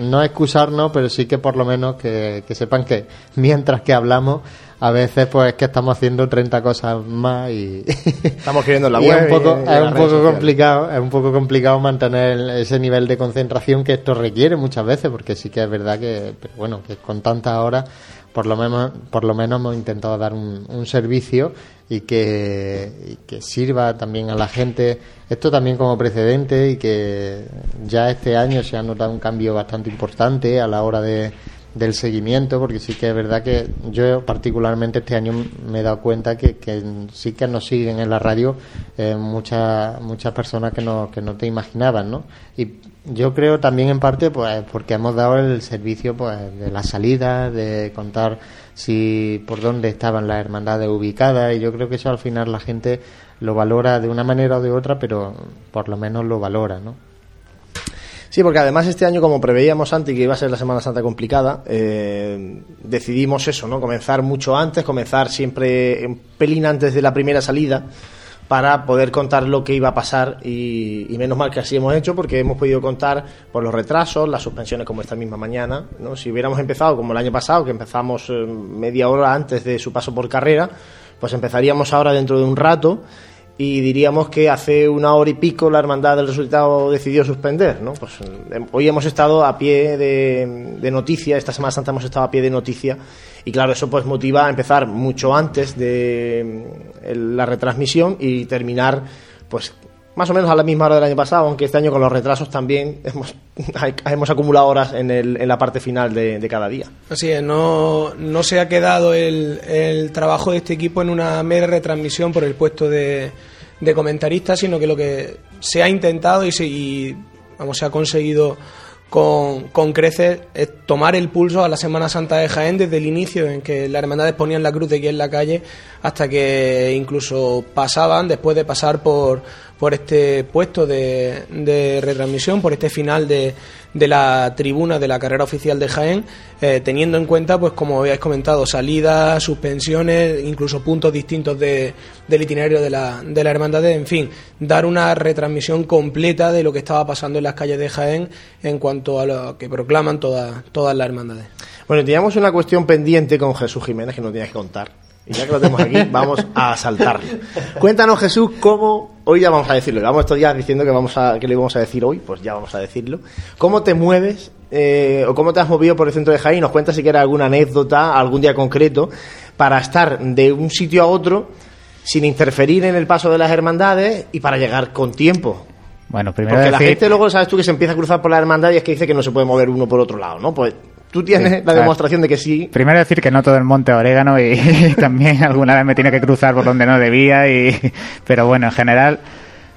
no excusarnos, pero sí que por lo menos que, que sepan que mientras que hablamos, a veces pues es que estamos haciendo 30 cosas más y Estamos escribiendo en la web. es un poco, y es un poco complicado, es un poco complicado mantener ese nivel de concentración que esto requiere muchas veces, porque sí que es verdad que, pero bueno, que con tantas horas, por lo menos, por lo menos hemos intentado dar un, un servicio y que, y que sirva también a la gente. Esto también como precedente y que ya este año se ha notado un cambio bastante importante a la hora de, del seguimiento, porque sí que es verdad que yo particularmente este año me he dado cuenta que, que sí que nos siguen en la radio eh, muchas muchas personas que no, que no te imaginaban, ¿no? Y yo creo también en parte pues porque hemos dado el servicio pues de la salida, de contar si por dónde estaban las hermandades ubicadas y yo creo que eso al final la gente lo valora de una manera o de otra, pero por lo menos lo valora, ¿no? Sí, porque además este año, como preveíamos antes que iba a ser la Semana Santa complicada, eh, decidimos eso, ¿no? Comenzar mucho antes, comenzar siempre un pelín antes de la primera salida para poder contar lo que iba a pasar y, menos mal que así hemos hecho porque hemos podido contar por los retrasos, las suspensiones como esta misma mañana, ¿no? Si hubiéramos empezado como el año pasado, que empezamos eh, media hora antes de su paso por carrera, pues empezaríamos ahora dentro de un rato y diríamos que hace una hora y pico la hermandad del resultado decidió suspender, ¿no? Pues eh, hoy hemos estado a pie de, noticia, esta Semana Santa hemos estado a pie de noticia y claro, eso pues motiva a empezar mucho antes de eh, la retransmisión y terminar pues más o menos a la misma hora del año pasado, aunque este año con los retrasos también hemos, hemos acumulado horas en, el, en la parte final de, de cada día. Así es, no, no se ha quedado el, el trabajo de este equipo en una mera retransmisión por el puesto de, de comentarista, sino que lo que se ha intentado y, se, y vamos, se ha conseguido con, con creces es tomar el pulso a la Semana Santa de Jaén desde el inicio en que las hermandades ponían la cruz de aquí en la calle hasta que incluso pasaban después de pasar por, por este puesto de, de retransmisión, por este final de, de la tribuna de la carrera oficial de Jaén, eh, teniendo en cuenta, pues como habéis comentado, salidas, suspensiones, incluso puntos distintos de, del itinerario de la, de la hermandad, en fin, dar una retransmisión completa de lo que estaba pasando en las calles de Jaén en cuanto a lo que proclaman todas, todas las hermandades. Bueno, teníamos una cuestión pendiente con Jesús Jiménez que nos tienes que contar. Y ya que lo tenemos aquí, vamos a saltarlo. Cuéntanos, Jesús, cómo, hoy ya vamos a decirlo, llevamos estos días diciendo que, vamos a, que le íbamos a decir hoy, pues ya vamos a decirlo. ¿Cómo te mueves eh, o cómo te has movido por el centro de Jaén? Nos cuentas si quieres alguna anécdota, algún día concreto, para estar de un sitio a otro sin interferir en el paso de las hermandades y para llegar con tiempo. Bueno, primero Porque la gente luego, sabes tú, que se empieza a cruzar por la hermandad y es que dice que no se puede mover uno por otro lado, ¿no? Pues tú tienes Sí, la claro. demostración de que sí. Primero decir que no todo el monte orégano y, también alguna vez me tiene que cruzar por donde no debía y pero bueno, en general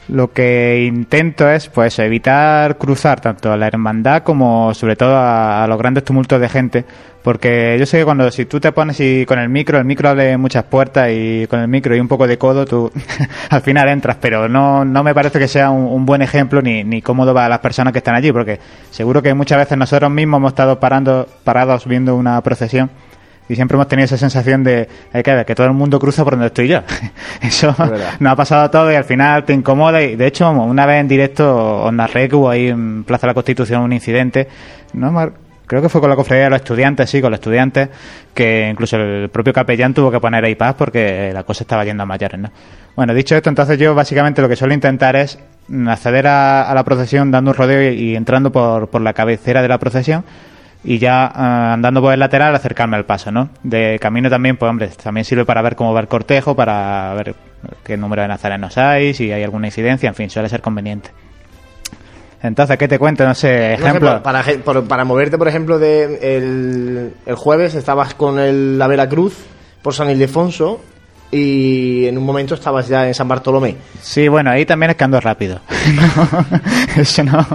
lo que intento es pues evitar cruzar tanto a la hermandad como sobre todo a, los grandes tumultos de gente. Porque yo sé que cuando si tú te pones y con el micro el micro abre muchas puertas y con el micro y un poco de codo tú al final entras. Pero no no me parece que sea un, un buen ejemplo ni, ni cómodo para las personas que están allí porque seguro que muchas veces nosotros mismos hemos estado parando parados viendo una procesión y siempre hemos tenido esa sensación de hay que ver que todo el mundo cruza por donde estoy yo. Eso verdad. nos ha pasado todo y al final te incomoda. Y de hecho, una vez en directo narré que hubo ahí en Plaza de la Constitución un incidente. No Creo que fue con la cofradía de los estudiantes, sí, con los estudiantes, que incluso el propio capellán tuvo que poner ahí paz porque la cosa estaba yendo a mayores, ¿no? Bueno, dicho esto, entonces yo básicamente lo que suelo intentar es acceder a, a la procesión dando un rodeo y, y entrando por, por la cabecera de la procesión y ya ah, andando por el lateral acercarme al paso, ¿no? De camino también, pues hombre, también sirve para ver cómo va el cortejo, para ver qué número de nazarenos hay, si hay alguna incidencia, en fin, suele ser conveniente. Entonces, ¿qué te cuento? No sé, No sé, ejemplo. para, por- para moverte, por ejemplo, de el, el jueves estabas con el, la Veracruz por San Ildefonso y en un momento estabas ya en San Bartolomé. Sí, bueno, ahí también es que ando rápido. Eso no,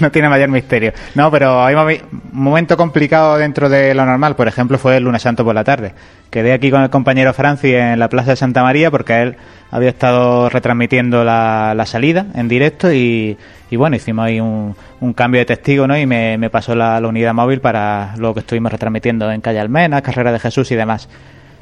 no tiene mayor misterio. No, pero hay un momento complicado dentro de lo normal. Por ejemplo, fue el lunes santo por la tarde. Quedé aquí con el compañero Franci en la Plaza de Santa María porque él había estado retransmitiendo la, la salida en directo y, y bueno, hicimos ahí un, un cambio de testigo, ¿no? Y me, me pasó la, la unidad móvil para lo que estuvimos retransmitiendo en Calle Almena, Carrera de Jesús y demás.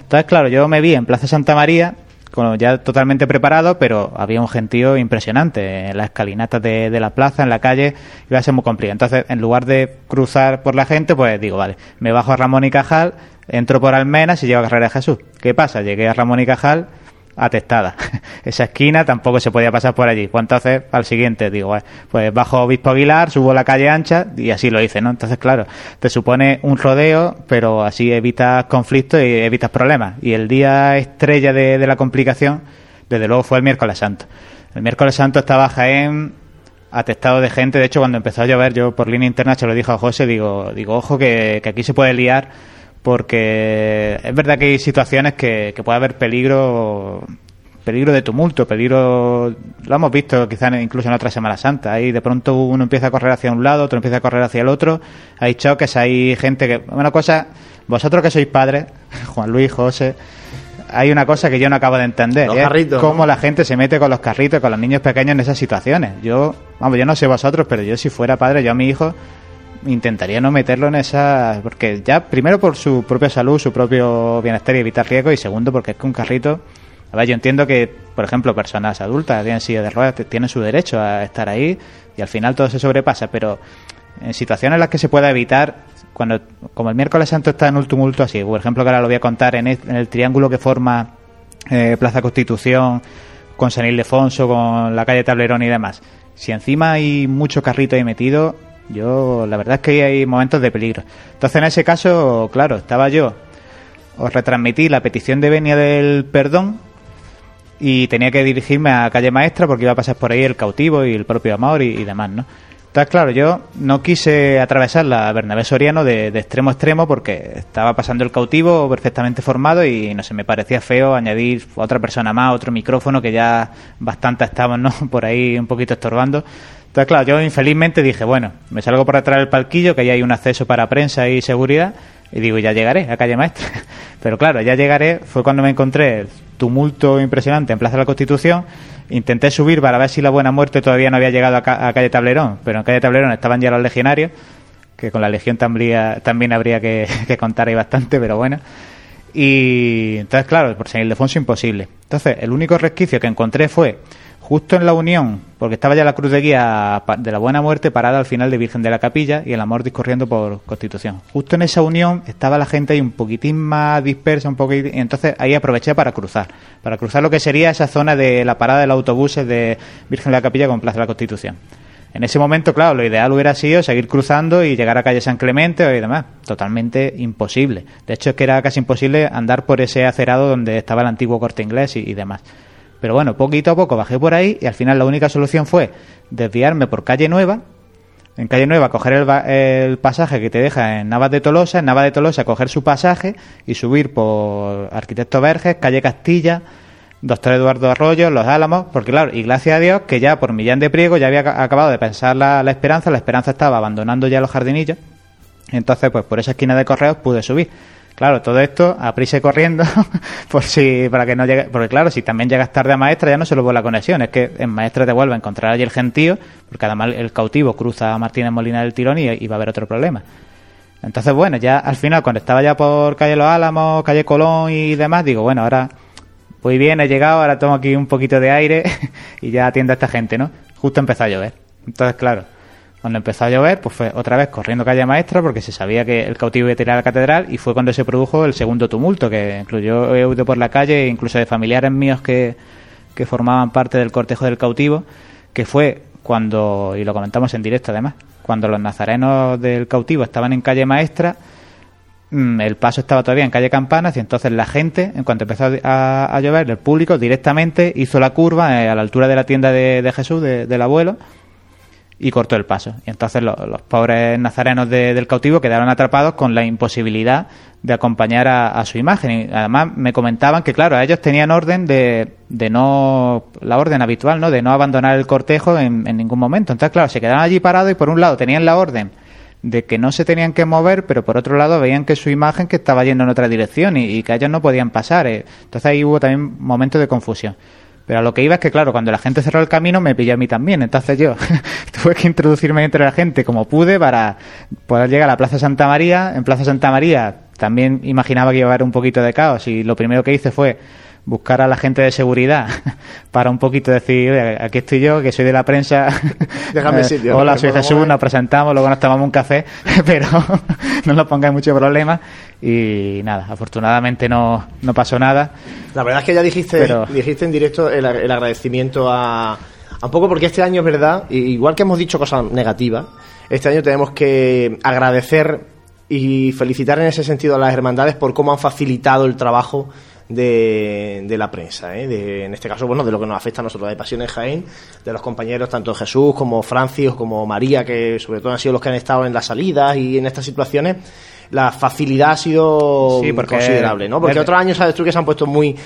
Entonces, claro, yo me vi en Plaza Santa María, con, ya totalmente preparado, pero había un gentío impresionante. En las escalinatas de, de la plaza, en la calle, iba a ser muy complicado. Entonces, en lugar de cruzar por la gente, pues digo, vale, me bajo a Ramón y Cajal, entro por Almenas y llego a Carrera de Jesús. ¿Qué pasa? Llegué a Ramón y Cajal atestada. Esa esquina tampoco se podía pasar por allí. Pues entonces, al siguiente, digo, pues bajo Obispo Aguilar, subo la calle ancha y así lo hice, ¿no? Entonces, claro, te supone un rodeo, pero así evitas conflictos y evitas problemas. Y el día estrella de, de la complicación, desde luego, fue el miércoles santo. El miércoles santo estaba Jaén atestado de gente. De hecho, cuando empezó a llover, yo por línea interna se lo dije a José, digo, digo ojo que, que aquí se puede liar porque es verdad que hay situaciones que, que puede haber peligro peligro de tumulto, peligro lo hemos visto quizás incluso en otra Semana Santa, ahí de pronto uno empieza a correr hacia un lado, otro empieza a correr hacia el otro, hay choques, hay gente que, una cosa, vosotros que sois padres, Juan Luis, José, hay una cosa que yo no acabo de entender, Los carritos, cómo ¿no? la gente se mete con los carritos, con los niños pequeños en esas situaciones. Yo, vamos, yo no sé vosotros, pero yo si fuera padre, yo a mi hijo intentaría no meterlo en esa porque ya primero por su propia salud, su propio bienestar y evitar riesgos y segundo porque es que un carrito a ver, yo entiendo que, por ejemplo, personas adultas tienen silla de ruedas, tienen su derecho a estar ahí y al final todo se sobrepasa, pero en situaciones en las que se pueda evitar, cuando como el miércoles santo está en un tumulto así, por ejemplo, que ahora lo voy a contar en el, en el triángulo que forma eh, Plaza Constitución con San Ildefonso, con la calle Tablerón y demás, si encima hay mucho carrito ahí metido, yo la verdad es que hay momentos de peligro. Entonces en ese caso, claro, estaba yo os retransmití la petición de venia del perdón y tenía que dirigirme a calle maestra porque iba a pasar por ahí el cautivo y el propio amor y, demás, ¿no? Entonces, claro, yo no quise atravesar la Bernabé Soriano de, de extremo a extremo porque estaba pasando el cautivo perfectamente formado y no sé, me parecía feo añadir otra persona más, otro micrófono que ya bastante estamos, ¿no? Por ahí un poquito estorbando. Entonces, claro, yo infelizmente dije, bueno, me salgo por atrás del palquillo, que ahí hay un acceso para prensa y seguridad, y digo, ya llegaré a calle maestra. Pero claro, ya llegaré, fue cuando me encontré tumulto impresionante en Plaza de la Constitución. Intenté subir para ver si la buena muerte todavía no había llegado a, ca- a calle Tablerón, pero en calle Tablerón estaban ya los legionarios, que con la legión también, también habría que, que contar ahí bastante, pero bueno. Y entonces, claro, por San Ildefonso imposible. Entonces, el único resquicio que encontré fue justo en la unión, porque estaba ya la cruz de guía de la buena muerte parada al final de Virgen de la Capilla y el amor discurriendo por Constitución. Justo en esa unión estaba la gente ahí un poquitín más dispersa, un poquitín, y entonces ahí aproveché para cruzar, para cruzar lo que sería esa zona de la parada de los autobuses de Virgen de la Capilla con Plaza de la Constitución. En ese momento, claro, lo ideal hubiera sido seguir cruzando y llegar a calle San Clemente y demás. Totalmente imposible. De hecho, es que era casi imposible andar por ese acerado donde estaba el antiguo corte inglés y, y demás. Pero bueno, poquito a poco bajé por ahí y al final la única solución fue desviarme por calle Nueva. En calle Nueva coger el, el pasaje que te deja en Navas de Tolosa, en Navas de Tolosa coger su pasaje y subir por Arquitecto Verges, calle Castilla, Doctor Eduardo Arroyo, Los Álamos, porque claro, y gracias a Dios que ya por Millán de Priego ya había ca- acabado de pensar la, la esperanza, la esperanza estaba abandonando ya los jardinillos, entonces pues por esa esquina de correos pude subir. Claro, todo esto a prisa y corriendo, por si, para que no llegue, porque claro, si también llegas tarde a maestra ya no solo por la conexión, es que en maestra te vuelve a encontrar allí el gentío, porque además el cautivo cruza a Martínez Molina del Tirón y, y va a haber otro problema. Entonces, bueno, ya al final, cuando estaba ya por calle Los Álamos, calle Colón y demás, digo, bueno, ahora voy bien, he llegado, ahora tomo aquí un poquito de aire y ya atiendo a esta gente, ¿no? Justo empezó a llover. Entonces, claro, cuando empezó a llover, pues fue otra vez corriendo calle maestra porque se sabía que el cautivo iba a tirar a la catedral y fue cuando se produjo el segundo tumulto, que incluyó he huido por la calle, incluso de familiares míos que, que formaban parte del cortejo del cautivo, que fue cuando, y lo comentamos en directo además, cuando los nazarenos del cautivo estaban en calle maestra, mm, el paso estaba todavía en calle Campanas y entonces la gente, en cuanto empezó a, a llover, el público directamente hizo la curva eh, a la altura de la tienda de, de Jesús, de- del abuelo, y cortó el paso. Y entonces lo- los, pobres nazarenos de- del cautivo quedaron atrapados con la imposibilidad de acompañar a, a su imagen. Y además me comentaban que, claro, ellos tenían orden de, de no, la orden habitual, ¿no? De no abandonar el cortejo en, en ningún momento. Entonces, claro, se quedaron allí parados y por un lado tenían la orden de que no se tenían que mover, pero por otro lado veían que su imagen que estaba yendo en otra dirección y, y que ellos no podían pasar. eh. Entonces ahí hubo también momentos de confusión. Pero a lo que iba es que, claro, cuando la gente cerró el camino me pilló a mí también. Entonces yo tuve que introducirme entre la gente como pude para poder llegar a la Plaza Santa María. En Plaza Santa María también imaginaba que iba a haber un poquito de caos y lo primero que hice fue buscar a la gente de seguridad para un poquito decir, "Oye, aquí estoy yo, que soy de la prensa. Déjame Eh, sitio, Hola, soy Jesús, ver". nos presentamos, luego nos tomamos un café, pero no nos pongáis mucho problema. Y nada, afortunadamente no, no pasó nada. La verdad es que ya dijiste, Pero- dijiste en directo el, el agradecimiento a, a un poco porque este año es verdad, y igual que hemos dicho cosas negativas, este año tenemos que agradecer y felicitar en ese sentido a las hermandades por cómo han facilitado el trabajo de, de la prensa, ¿eh? de, en este caso, bueno, de lo que nos afecta a nosotros de Pasiones Jaén, de los compañeros tanto Jesús como Francis como María, que sobre todo han sido los que han estado en las salidas y en estas situaciones, la facilidad ha sido Sí, porque- considerable, ¿no? Porque otros años, sabes tú, que se han puesto muy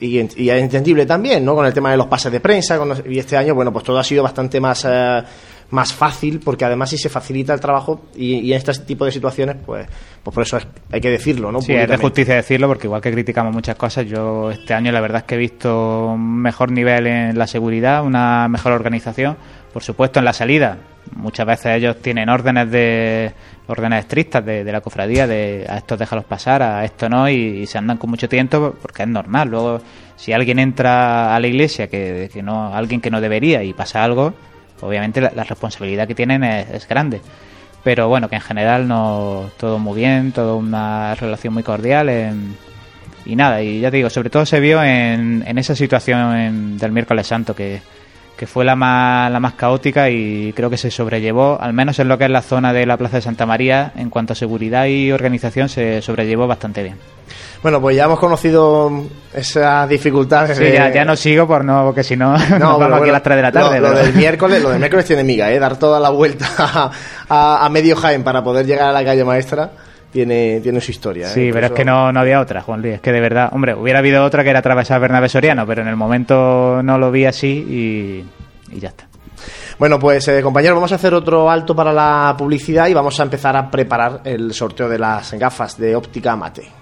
y, y es entendible también, ¿no? Con el tema de los pases de prensa, con los- y este año, bueno, pues todo ha sido bastante más eh, más fácil, porque además si se facilita el trabajo y, y en este tipo de situaciones, pues, pues por eso es- hay que decirlo, ¿no? Sí, es de justicia decirlo, porque igual que criticamos muchas cosas, yo este año la verdad es que he visto un mejor nivel en la seguridad, una mejor organización. Por supuesto, en la salida, muchas veces ellos tienen órdenes de órdenes estrictas de, de la cofradía, de a estos déjalos pasar, a esto no, y, y se andan con mucho tiempo porque es normal. Luego, si alguien entra a la iglesia, que, que no alguien que no debería y pasa algo, obviamente la, responsabilidad que tienen es, grande. Pero bueno, que en general no todo muy bien, todo una relación muy cordial en- y nada, y ya te digo, sobre todo se vio en, en esa situación en- del miércoles santo que, que fue la más, la más caótica y creo que se sobrellevó, al menos en lo que es la zona de la Plaza de Santa María, en cuanto a seguridad y organización se sobrellevó bastante bien. Bueno, pues ya hemos conocido esas dificultades. Sí, de- ya, ya no sigo por no, porque si no, nos No, vamos pero aquí a las 3 de la tarde. Lo, lo del miércoles, lo del miércoles tiene miga, ¿eh? Dar toda la vuelta a, a- a medio Jaén para poder llegar a la calle maestra tiene, tiene su historia. ¿eh? Sí, pero es que no, no había otra, Juan Luis. Es que de verdad, hombre, hubiera habido otra que era atravesar Bernabé Soriano, pero en el momento no lo vi así y, y ya está. Bueno, pues eh, compañeros, vamos a hacer otro alto para la publicidad y vamos a empezar a preparar el sorteo de las gafas de óptica mate.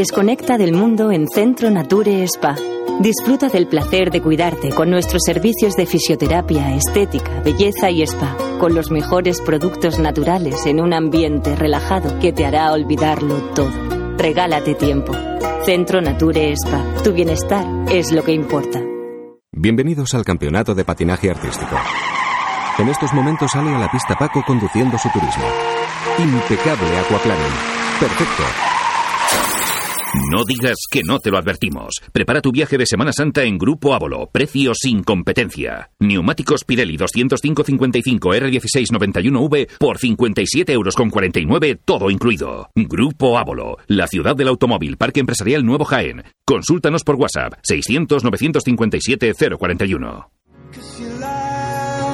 Desconecta del mundo en Centro Nature Spa. Disfruta del placer de cuidarte con nuestros servicios de fisioterapia, estética, belleza y spa, con los mejores productos naturales en un ambiente relajado que te hará olvidarlo todo. Regálate tiempo. Centro Nature Spa. Tu bienestar es lo que importa. Bienvenidos al Campeonato de Patinaje Artístico. En estos momentos sale a la pista Paco conduciendo su turismo. Impecable aquaplaning. Perfecto. No digas que no te lo advertimos. Prepara tu viaje de Semana Santa en Grupo Ávolo. Precio sin competencia. Neumáticos Pirelli 205-55 R1691V por 57 euros con 49, todo incluido. Grupo Ávolo, la ciudad del automóvil, Parque Empresarial Nuevo Jaén. Consúltanos por WhatsApp 600-957-041.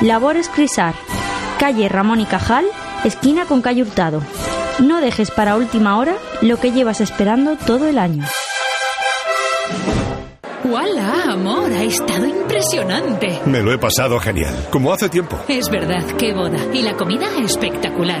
Labores Crisar, calle Ramón y Cajal, esquina con calle Hurtado. No dejes para última hora lo que llevas esperando todo el año. ¡Hola, amor! Ha estado impresionante. Me lo he pasado genial, como hace tiempo. Es verdad, qué boda. Y la comida espectacular.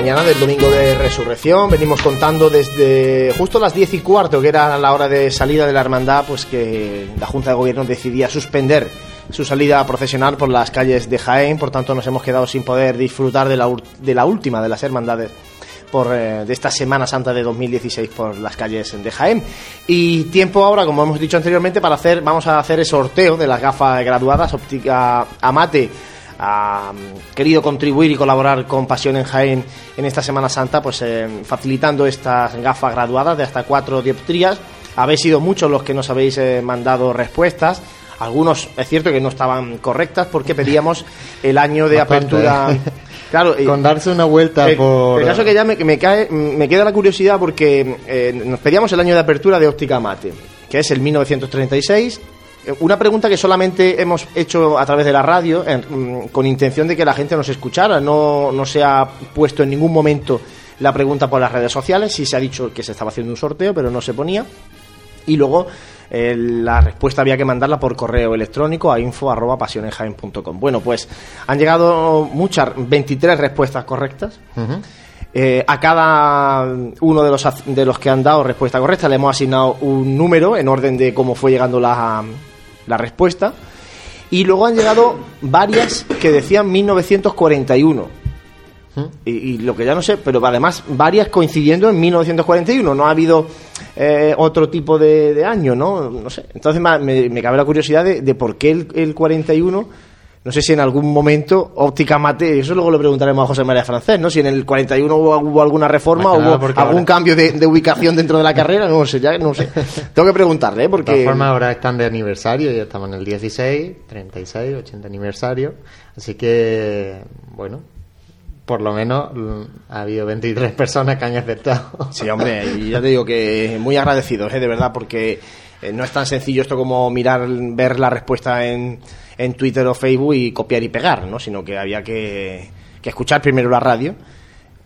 Mañana del domingo de resurrección. Venimos contando desde justo las 10 y cuarto, que era la hora de salida de la hermandad, pues que la Junta de Gobierno decidía suspender su salida procesional por las calles de Jaén. Por tanto, nos hemos quedado sin poder disfrutar de la, de la última de las hermandades por, eh, de esta Semana Santa de 2016 por las calles de Jaén. Y tiempo ahora, como hemos dicho anteriormente, para hacer, vamos a hacer el sorteo de las gafas graduadas óptica Amate ha mm, querido contribuir y colaborar con Pasión en Jaén en esta Semana Santa, pues eh, facilitando estas gafas graduadas de hasta cuatro dioptrías. Habéis sido muchos los que nos habéis eh, mandado respuestas. Algunos, es cierto que no estaban correctas porque pedíamos el año de Bastante, apertura. ¿eh? Claro, Con darse una vuelta el, por... el caso que ya me, me cae, me queda la curiosidad porque eh, nos pedíamos el año de apertura de Óptica Mate, que es el 1936. Eh, Una pregunta que solamente hemos hecho a través de la radio, en- mm, con intención de que la gente nos escuchara. No, no se ha puesto en ningún momento la pregunta por las redes sociales. Sí se ha dicho que se estaba haciendo un sorteo, pero no se ponía. Y luego eh, la respuesta había que mandarla por correo electrónico a info.pasionesjaen.com. Bueno, pues han llegado muchas, 23 respuestas correctas. Eh, a cada uno de los, de los que han dado respuesta correcta le hemos asignado un número en orden de cómo fue llegando la, la respuesta. Y luego han llegado varias que decían 1941. Y, y lo que ya no sé, pero además varias coincidiendo en 1941. No ha habido eh, otro tipo de, de año, ¿no? No sé. Entonces me, cabe la curiosidad de, de por qué el, el 41. No sé si en algún momento óptica mate, eso luego lo preguntaremos a José María Francés, ¿no? Si en el 41 hubo, hubo alguna reforma, nada hubo porque algún ahora- cambio de, de ubicación dentro de la carrera, no sé, ya no sé. Tengo que preguntarle, ¿eh? De todas Porque... formas, ahora están de aniversario, ya estamos en el 16, 36, 80 aniversario. Así que, bueno, por lo menos mm, ha habido 23 personas que han aceptado. Sí, hombre, y ya te digo que muy agradecidos, ¿eh? de verdad, porque eh, no es tan sencillo esto como mirar, ver la respuesta en, en Twitter o Facebook y copiar y pegar, ¿no? Sino que había que, que escuchar primero la radio,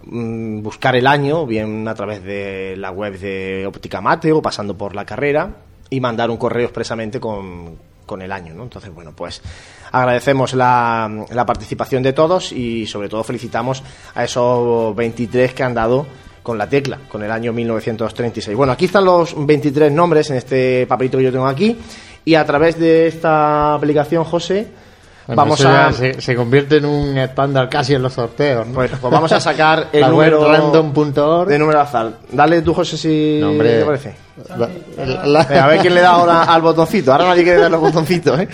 mm, buscar el año, bien a través de la web de Óptica Mate o pasando por la carrera, y mandar un correo expresamente con, con el año, ¿no? Entonces, bueno, pues agradecemos la, la participación de todos y sobre todo felicitamos a esos 23 que han dado con la tecla, con el año 1936. Bueno, aquí están los 23 nombres en este papelito que yo tengo aquí y a través de esta aplicación, José, Bueno, vamos a... Se, se convierte en un estándar casi en los sorteos. ¿no? Pues, pues vamos a sacar el número random.org. de número azar. Dale tú, José, si No, hombre. te parece. La- la- Venga, a ver quién le da ahora al botoncito. Ahora nadie quiere dar los botoncitos, ¿eh?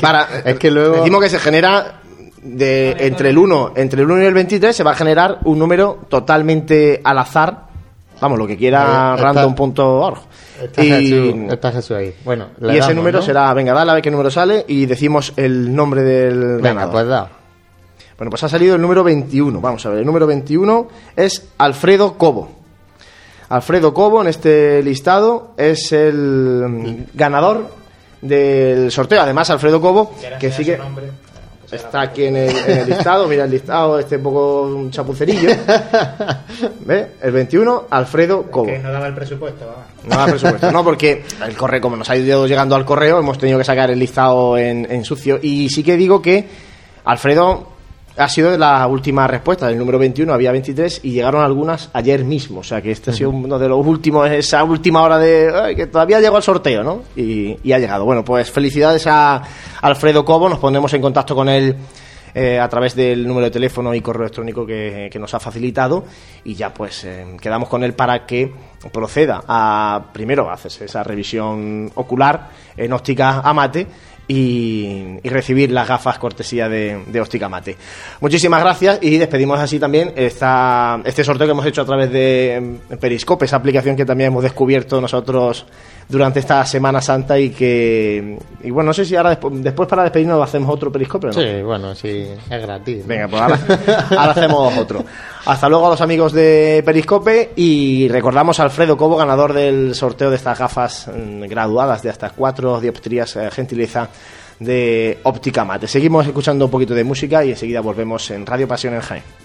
Para, es que luego- Decimos que se genera de entre el 1, entre el 1 y el 23 se va a generar un número totalmente al azar. Vamos, lo que quiera random.org. Está, Y, Jesús, está Jesús ahí. Bueno, le y ese damos, número ¿no? será, venga, dale a ver qué número sale y decimos el nombre del Venga, ganador. pues da. Bueno, pues ha salido el número 21. Vamos a ver, el número 21 es Alfredo Cobo. Alfredo Cobo en este listado es el ganador del sorteo. Además, Alfredo Cobo, que sigue está aquí en el, en el listado. Mira el listado, este un poco un chapucerillo. ¿Ve? El 21, Alfredo Cobo. Que no daba el presupuesto. No da presupuesto, no, porque el correo, como nos ha ido llegando al correo, hemos tenido que sacar el listado en, en sucio. Y sí que digo que Alfredo ha sido la última respuesta. Del número 21 había 23 y llegaron algunas ayer mismo. O sea que este ha sido uno de los últimos, esa última hora de. ay, que todavía llegó al sorteo, ¿no? Y, y ha llegado. Bueno, pues felicidades a Alfredo Cobo. Nos ponemos en contacto con él. eh, a través del número de teléfono y correo electrónico que, que nos ha facilitado y ya pues eh, quedamos con él para que proceda a primero a hacerse esa revisión ocular en óptica Amate y, y recibir las gafas cortesía de, de óptica Mate. Muchísimas gracias y despedimos así también esta, este sorteo que hemos hecho a través de em, Periscope, esa aplicación que también hemos descubierto nosotros durante esta Semana Santa y que y bueno, no sé si ahora despu- después para despedirnos hacemos otro Periscope no. Sí, bueno, sí, es gratis. Venga, pues ahora, ahora hacemos otro. Hasta luego a los amigos de Periscope y recordamos a Alfredo Cobo, ganador del sorteo de estas gafas mm, graduadas de hasta cuatro dioptrías, eh, gentileza de óptica mate. Seguimos escuchando un poquito de música y enseguida volvemos en Radio Pasión en Jaén.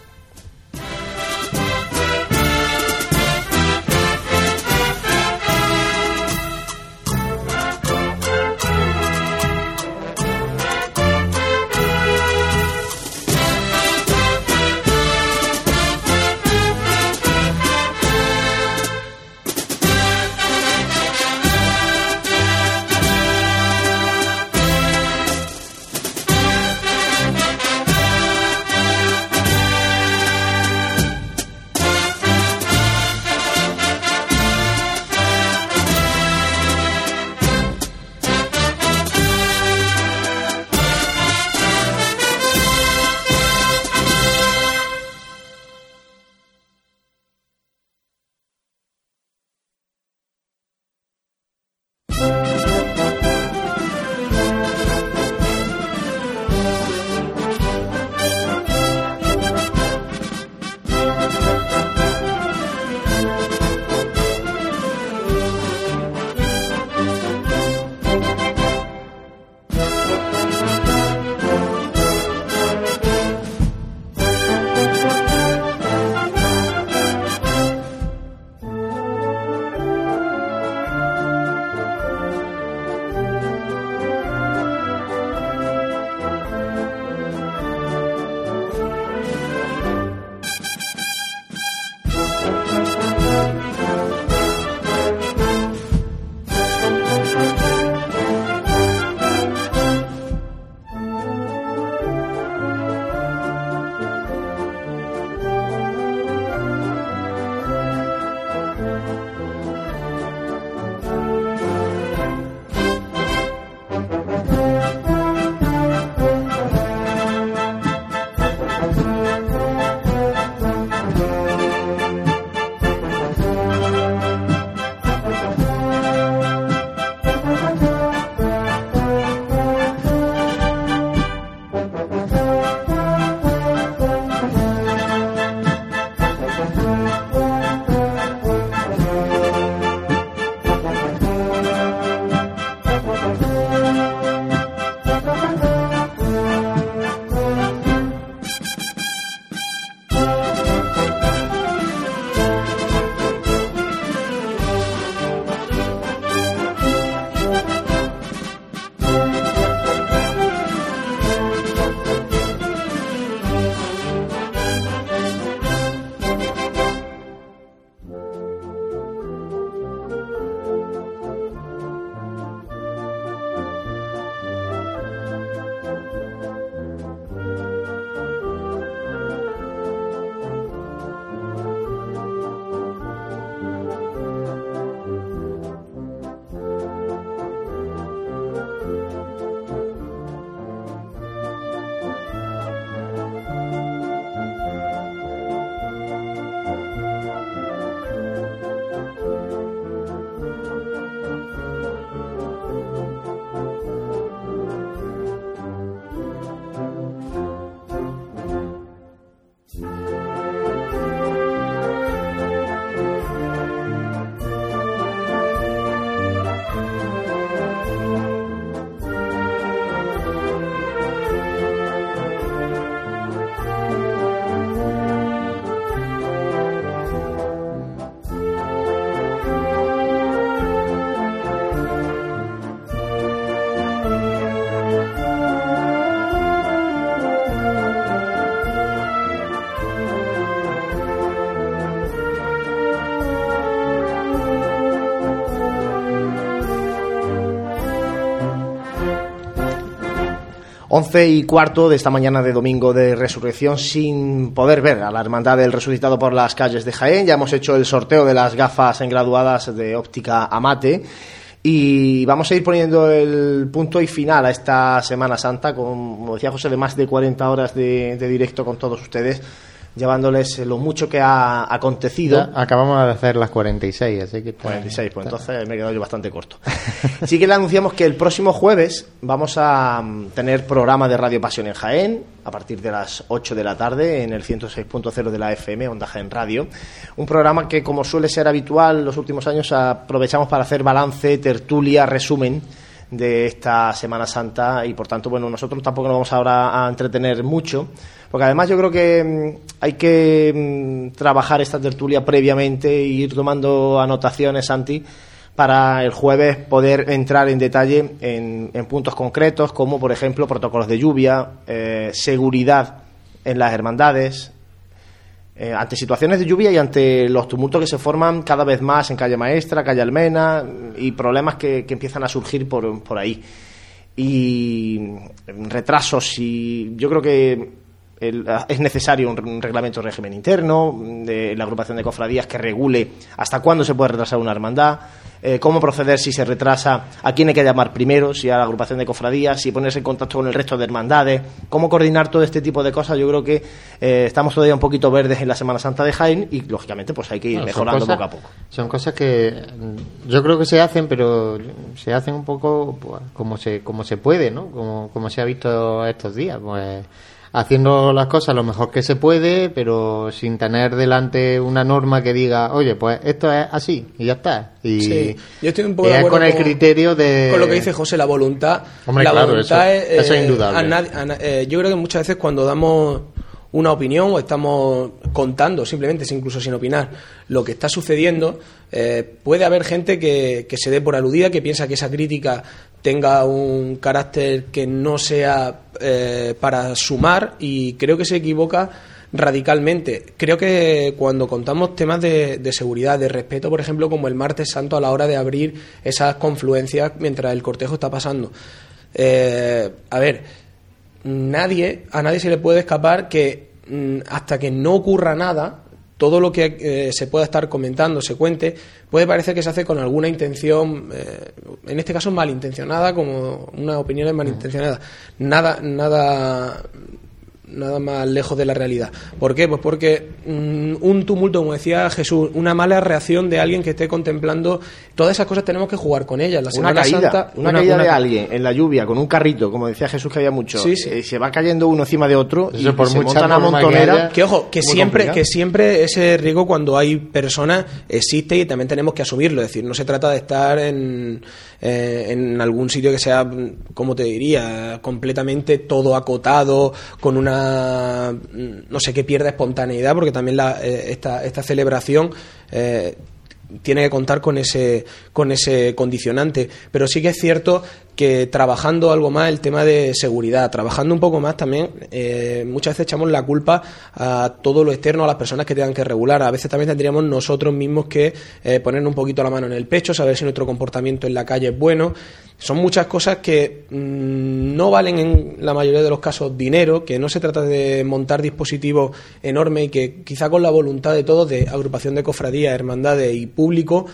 11 y cuarto de esta mañana de domingo de resurrección sin poder ver a la Hermandad del Resucitado por las calles de Jaén. Ya hemos hecho el sorteo de las gafas en graduadas de óptica Amate y vamos a ir poniendo el punto y final a esta Semana Santa, como decía José, de más de 40 horas de directo con todos ustedes llevándoles lo mucho que ha acontecido. Ya acabamos de hacer las 46, así que... 46, pues entonces me he quedado yo bastante corto. sí que le anunciamos que el próximo jueves vamos a mm, tener programa de Radio Pasión en Jaén, a partir de las 8 de la tarde, en el 106.0 de la FM, Onda Jaén Radio. Un programa que, como suele ser habitual los últimos años, aprovechamos para hacer balance, tertulia, resumen de esta Semana Santa y por tanto, bueno, nosotros tampoco nos vamos ahora a entretener mucho, porque además yo creo que mm, hay que mm, trabajar esta tertulia previamente e ir tomando anotaciones, Santi, para el jueves poder entrar en detalle en, en puntos concretos, como por ejemplo protocolos de lluvia, eh, seguridad en las hermandades, eh, ante situaciones de lluvia y ante los tumultos que se forman cada vez más en calle Maestra, calle Almena y problemas que, que empiezan a surgir por, por ahí. Y retrasos y yo creo que el- es necesario un, reglamento de régimen interno de la agrupación de cofradías que regule hasta cuándo se puede retrasar una hermandad, eh, cómo proceder si se retrasa, a quién hay que llamar primero, si a la agrupación de cofradías, si ponerse en contacto con el resto de hermandades, cómo coordinar todo este tipo de cosas. Yo creo que eh, estamos todavía un poquito verdes en la Semana Santa de Jaén y lógicamente pues hay que ir Bueno, mejorando cosas- poco a poco. Son cosas que mm, yo creo que se hacen, pero se hacen un poco pues, como se como se puede, ¿no? Como, como se ha visto estos días, pues haciendo las cosas lo mejor que se puede, pero sin tener delante una norma que diga, oye, pues esto es así y ya está. Y, Sí, yo estoy un poco de con el criterio de con lo que dice José, la voluntad. Hombre, la claro, voluntad eso- es, eso es eh, indudable. a nadie- a na- eh, yo creo que muchas veces cuando damos una opinión o estamos contando, simplemente, incluso sin opinar, lo que está sucediendo, eh, puede haber gente que, que se dé por aludida, que piensa que esa crítica tenga un carácter que no sea eh, para sumar y creo que se equivoca radicalmente. Creo que cuando contamos temas de, de seguridad, de respeto, por ejemplo, como el martes santo a la hora de abrir esas confluencias mientras el cortejo está pasando. Eh, a ver, nadie, a nadie se le puede escapar que mm, hasta que no ocurra nada, todo lo que eh, se pueda estar comentando, se cuente, puede parecer que se hace con alguna intención, eh, en este caso malintencionada, como una opinión malintencionada. Nada, nada, nada más lejos de la realidad. ¿Por qué? Pues porque mm, un tumulto, como decía Jesús, una mala reacción de alguien que esté contemplando, todas esas cosas tenemos que jugar con ellas. La Una Semana caída, Santa, una, caída de alguien en la lluvia con un carrito, como decía Jesús que había mucho, Sí, sí. y se va cayendo uno encima de otro y, por se mucha monta una norma que montonera. haya. Que ojo, que siempre, complicado. que siempre ese riesgo cuando hay personas existe y también tenemos que asumirlo. Es decir, no se trata de estar en, eh, en algún sitio que sea, como te diría, completamente todo acotado, con una, mm, no sé, que pierda espontaneidad, porque también la, eh, esta, esta celebración eh, tiene que contar con ese, con ese condicionante. Pero sí que es cierto que trabajando algo más el tema de seguridad, trabajando un poco más también, eh, muchas veces echamos la culpa a todo lo externo, a las personas que tengan que regular. A veces también tendríamos nosotros mismos que eh, poner un poquito la mano en el pecho, saber si nuestro comportamiento en la calle es bueno. Son muchas cosas que mm, no valen en la mayoría de los casos dinero, que no se trata de montar dispositivos enormes y que quizá con la voluntad de todos, de agrupación de cofradías, hermandades y público,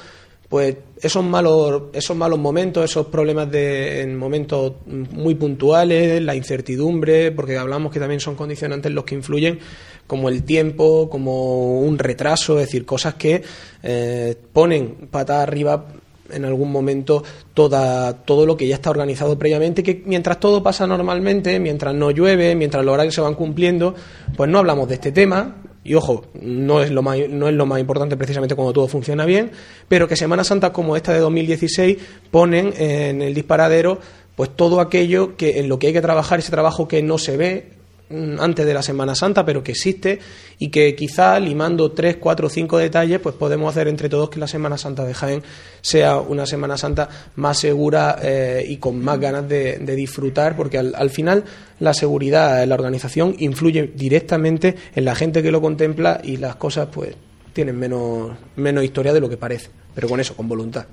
pues esos malos, esos malos momentos, esos problemas de, en momentos muy puntuales, la incertidumbre, porque hablamos que también son condicionantes los que influyen, como el tiempo, como un retraso, es decir, cosas que eh, ponen patas arriba en algún momento toda, todo lo que ya está organizado previamente, que mientras todo pasa normalmente, mientras no llueve, mientras los horarios se van cumpliendo, pues no hablamos de este tema. Y ojo, no es, lo más, no es lo más importante precisamente cuando todo funciona bien, pero que Semanas Santas como esta de 2016 ponen en el disparadero pues todo aquello que en lo que hay que trabajar, ese trabajo que no se ve, antes de la Semana Santa, pero que existe y que quizá limando tres, cuatro, cinco detalles, pues podemos hacer entre todos que la Semana Santa de Jaén sea una Semana Santa más segura eh, y con más ganas de, disfrutar, porque al, al final la seguridad, la organización influye directamente en la gente que lo contempla y las cosas pues tienen menos, menos historia de lo que parece, pero con eso, con voluntad.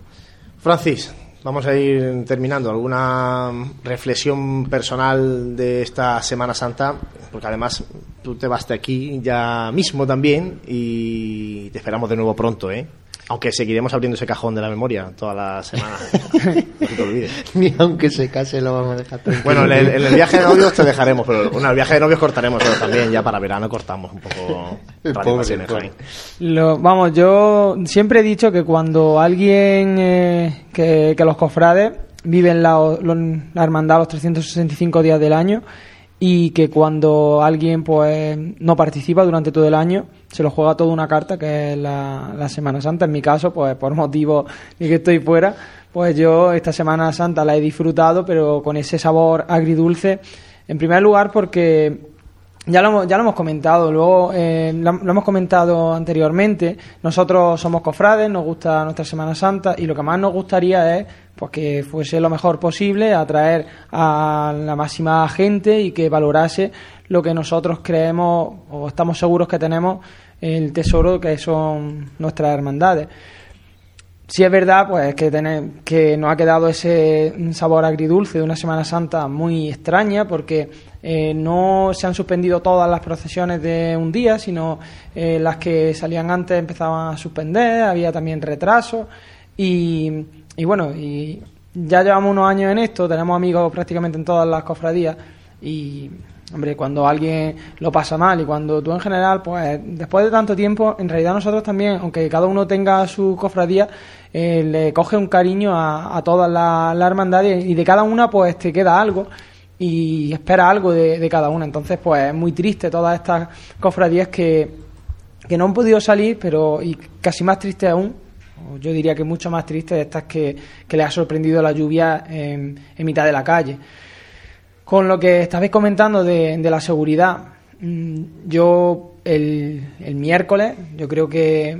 Francis, vamos a ir terminando. ¿Alguna reflexión personal de esta Semana Santa? Porque además tú te vas de aquí ya mismo también y te esperamos de nuevo pronto, ¿eh? Aunque seguiremos abriendo ese cajón de la memoria toda la semana. no te olvides. Ni aunque se case lo vamos a dejar tranquilo. Bueno, en el, en el viaje de novios te dejaremos, pero bueno, el viaje de novios cortaremos pero también, ya para verano cortamos un poco pobre, pobre. Lo- vamos, yo siempre he dicho que cuando alguien, eh, que, que los cofrades viven la, lo- la hermandad los 365 días del año y que cuando alguien pues no participa durante todo el año se lo juega toda una carta que es la, Semana Santa. En mi caso, pues por motivo de que estoy fuera, pues yo esta Semana Santa la he disfrutado, pero con ese sabor agridulce. En primer lugar, porque ya lo, ya lo hemos comentado, luego eh, lo hemos comentado anteriormente. Nosotros somos cofrades, nos gusta nuestra Semana Santa y lo que más nos gustaría es pues, que fuese lo mejor posible, atraer a la máxima gente y que valorase lo que nosotros creemos o estamos seguros que tenemos el tesoro que son nuestras hermandades. Si es verdad, pues que, tener, que nos ha quedado ese sabor agridulce de una Semana Santa muy extraña, porque eh, no se han suspendido todas las procesiones de un día, sino eh, las que salían antes empezaban a suspender, había también retrasos, y, y bueno, y ya llevamos unos años en esto, tenemos amigos prácticamente en todas las cofradías, y Hombre, cuando alguien lo pasa mal y cuando tú en general, pues después de tanto tiempo, en realidad nosotros también, aunque cada uno tenga su cofradía, eh, le coge un cariño a, a todas las las hermandades y de cada una pues te queda algo y espera algo de, de cada una. Entonces, pues es muy triste todas estas cofradías que, que no han podido salir, pero y casi más triste aún, yo diría que mucho más triste, estas que, que les ha sorprendido la lluvia en, en mitad de la calle. Con lo que estabais comentando de, la seguridad, mm, yo el, miércoles, yo creo que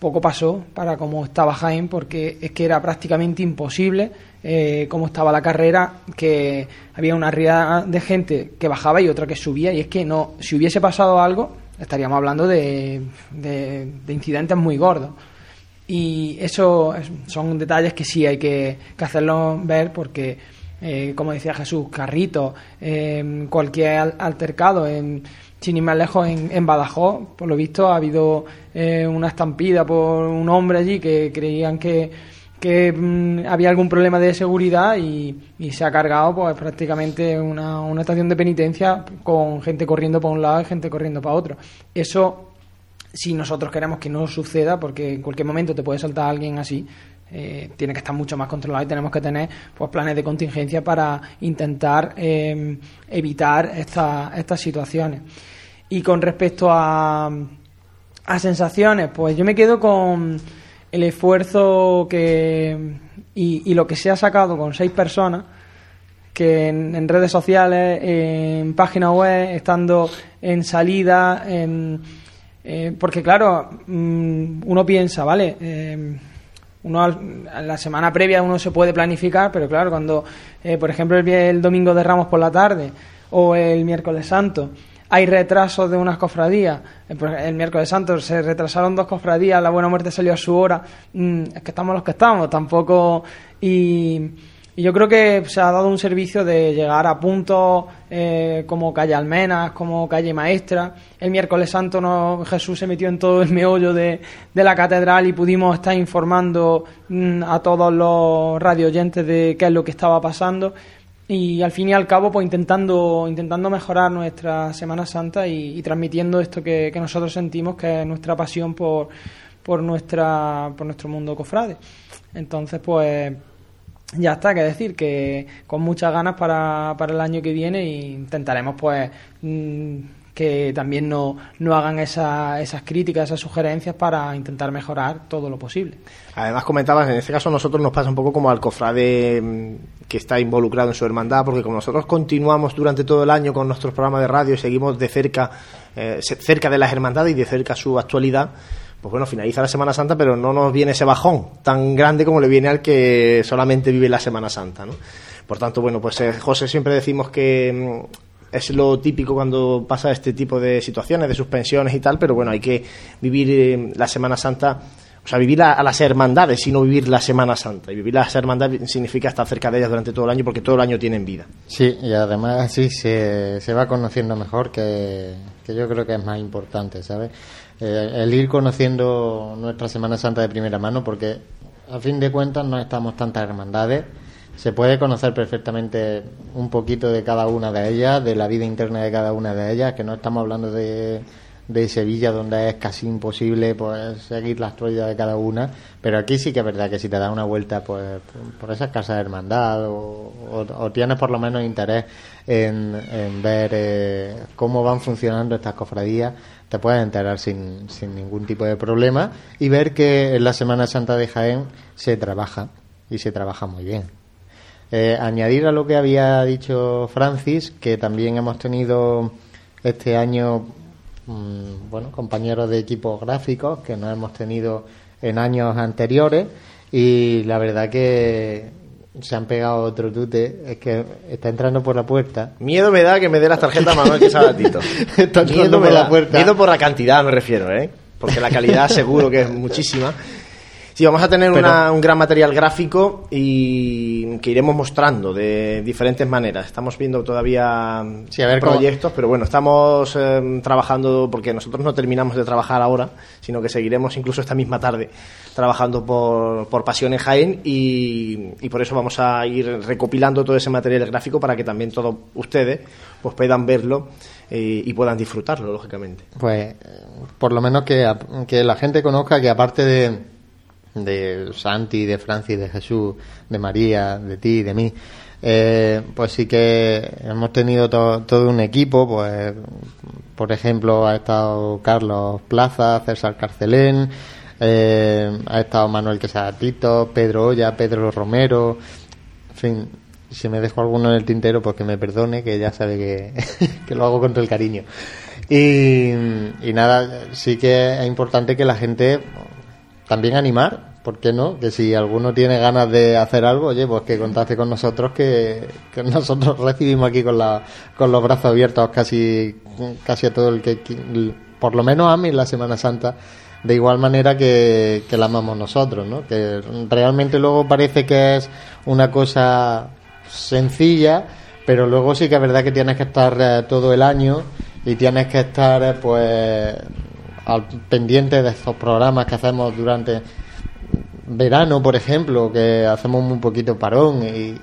poco pasó para cómo estaba Jaén, porque es que era prácticamente imposible eh, cómo estaba la carrera, que había una riada de gente que bajaba y otra que subía, y es que no, si hubiese pasado algo, estaríamos hablando de, de- de incidentes muy gordos. Y eso es- son detalles que sí hay que, que ver porque, eh, como decía Jesús, carritos, eh, cualquier al- altercado, en, sin ir más lejos, en, en Badajoz, por lo visto ha habido eh, una estampida por un hombre allí que creían que, que mm, había algún problema de seguridad y, y se ha cargado pues prácticamente una, una estación de penitencia con gente corriendo para un lado y gente corriendo para otro. Eso si nosotros queremos que no suceda, porque en cualquier momento te puede saltar alguien así, eh, tiene que estar mucho más controlado y tenemos que tener pues planes de contingencia para intentar eh, evitar esta- estas situaciones. Y con respecto a, a sensaciones, pues yo me quedo con el esfuerzo que y, lo que se ha sacado con seis personas que en, redes sociales, en página web, estando en salida, en, eh, porque claro, mm, uno piensa, ¿vale? Uno la semana previa uno se puede planificar, pero claro, cuando, eh, por ejemplo, el, domingo de Ramos por la tarde o el miércoles santo, hay retrasos de unas cofradías. Eh, El miércoles santo se retrasaron dos cofradías, la Buena Muerte salió a su hora. Mm, es que estamos los que estamos, tampoco. Y, y yo creo que se ha dado un servicio de llegar a puntos eh, como calle Almenas, como calle Maestra. El miércoles santo no, Jesús se metió en todo el meollo de, de la catedral y pudimos estar informando mm, a todos los radioyentes de qué es lo que estaba pasando. Y al fin y al cabo, pues intentando, intentando mejorar nuestra Semana Santa y, y transmitiendo esto que, que nosotros sentimos, que es nuestra pasión por, por, nuestra, por nuestro mundo cofrade. Entonces, pues ya está, que decir que con muchas ganas para, para el año que viene e intentaremos pues mm, que también no, no hagan esa- esas críticas, esas sugerencias para intentar mejorar todo lo posible. Además comentabas, en este caso a nosotros nos pasa un poco como al cofrade mm, que está involucrado en su hermandad, porque como nosotros continuamos durante todo el año con nuestros programas de radio y seguimos de cerca, eh, cerca de las hermandades y de cerca su actualidad, pues bueno, finaliza la Semana Santa, pero no nos viene ese bajón tan grande como le viene al que solamente vive la Semana Santa, ¿no? Por tanto, bueno, pues eh, José siempre decimos que mm, es lo típico cuando pasa este tipo de situaciones, de suspensiones y tal, pero bueno, hay que vivir eh, la Semana Santa o sea, vivir a, las hermandades, sino vivir la Semana Santa. Y vivir las hermandades significa estar cerca de ellas durante todo el año porque todo el año tienen vida. Sí, y además así se, se va conociendo mejor, que, que yo creo que es más importante, ¿sabes? Eh, el ir conociendo nuestra Semana Santa de primera mano, porque a fin de cuentas no estamos tantas hermandades, se puede conocer perfectamente un poquito de cada una de ellas, de la vida interna de cada una de ellas, que no estamos hablando de, de Sevilla, donde es casi imposible pues seguir la historia de cada una, pero aquí sí que es verdad que si te das una vuelta pues por esas casas de hermandad o, tienes por lo menos interés en, en ver eh, cómo van funcionando estas cofradías, te puedes enterar sin, sin ningún tipo de problema y ver que en la Semana Santa de Jaén se trabaja y se trabaja muy bien. Eh, añadir a lo que había dicho Francis, que también hemos tenido este año, mm, bueno, compañeros de equipos gráficos que no hemos tenido en años anteriores y la verdad que se han pegado otro tute, es que está entrando por la puerta. Miedo me da que me dé las tarjetas Manuel. Está Miedo me por la puerta. Miedo por la cantidad me refiero, ¿eh? Porque la calidad seguro que es muchísima. Sí, vamos a tener Pero- una- un gran material gráfico y que iremos mostrando de diferentes maneras. Estamos viendo todavía Sí, a ver cómo- proyectos, pero bueno, estamos eh, trabajando porque nosotros no terminamos de trabajar ahora, sino que seguiremos incluso esta misma tarde trabajando por, por Pasión en Jaén y, y por eso vamos a ir recopilando todo ese material gráfico para que también todos ustedes pues puedan verlo eh, y puedan disfrutarlo, lógicamente. Pues por lo menos que, que la gente conozca que aparte de, de Santi, de Francis, de Jesús, de María, de ti, de mí, eh, pues sí que hemos tenido to- todo un equipo, pues por ejemplo ha estado Carlos Plaza, César Carcelén, eh, ha estado Manuel Quesadatito, Pedro Olla, Pedro Romero, en fin, si me dejo alguno en el tintero, pues que me perdone, que ya sabe que, que lo hago con el cariño. Y, y nada, sí que es importante que la gente también animar, ¿por qué no? Que si alguno tiene ganas de hacer algo, oye, pues que contacte con nosotros, que, que nosotros recibimos aquí con, la, con los brazos abiertos casi, casi a todo el que, por lo menos a mí la Semana Santa, de igual manera que, que la amamos nosotros, ¿no? Que realmente luego parece que es una cosa sencilla, pero luego sí que es verdad que tienes que estar eh, todo el año y tienes que estar, eh, pues, al pendiente de estos programas que hacemos durante verano, por ejemplo, que hacemos un poquito parón y,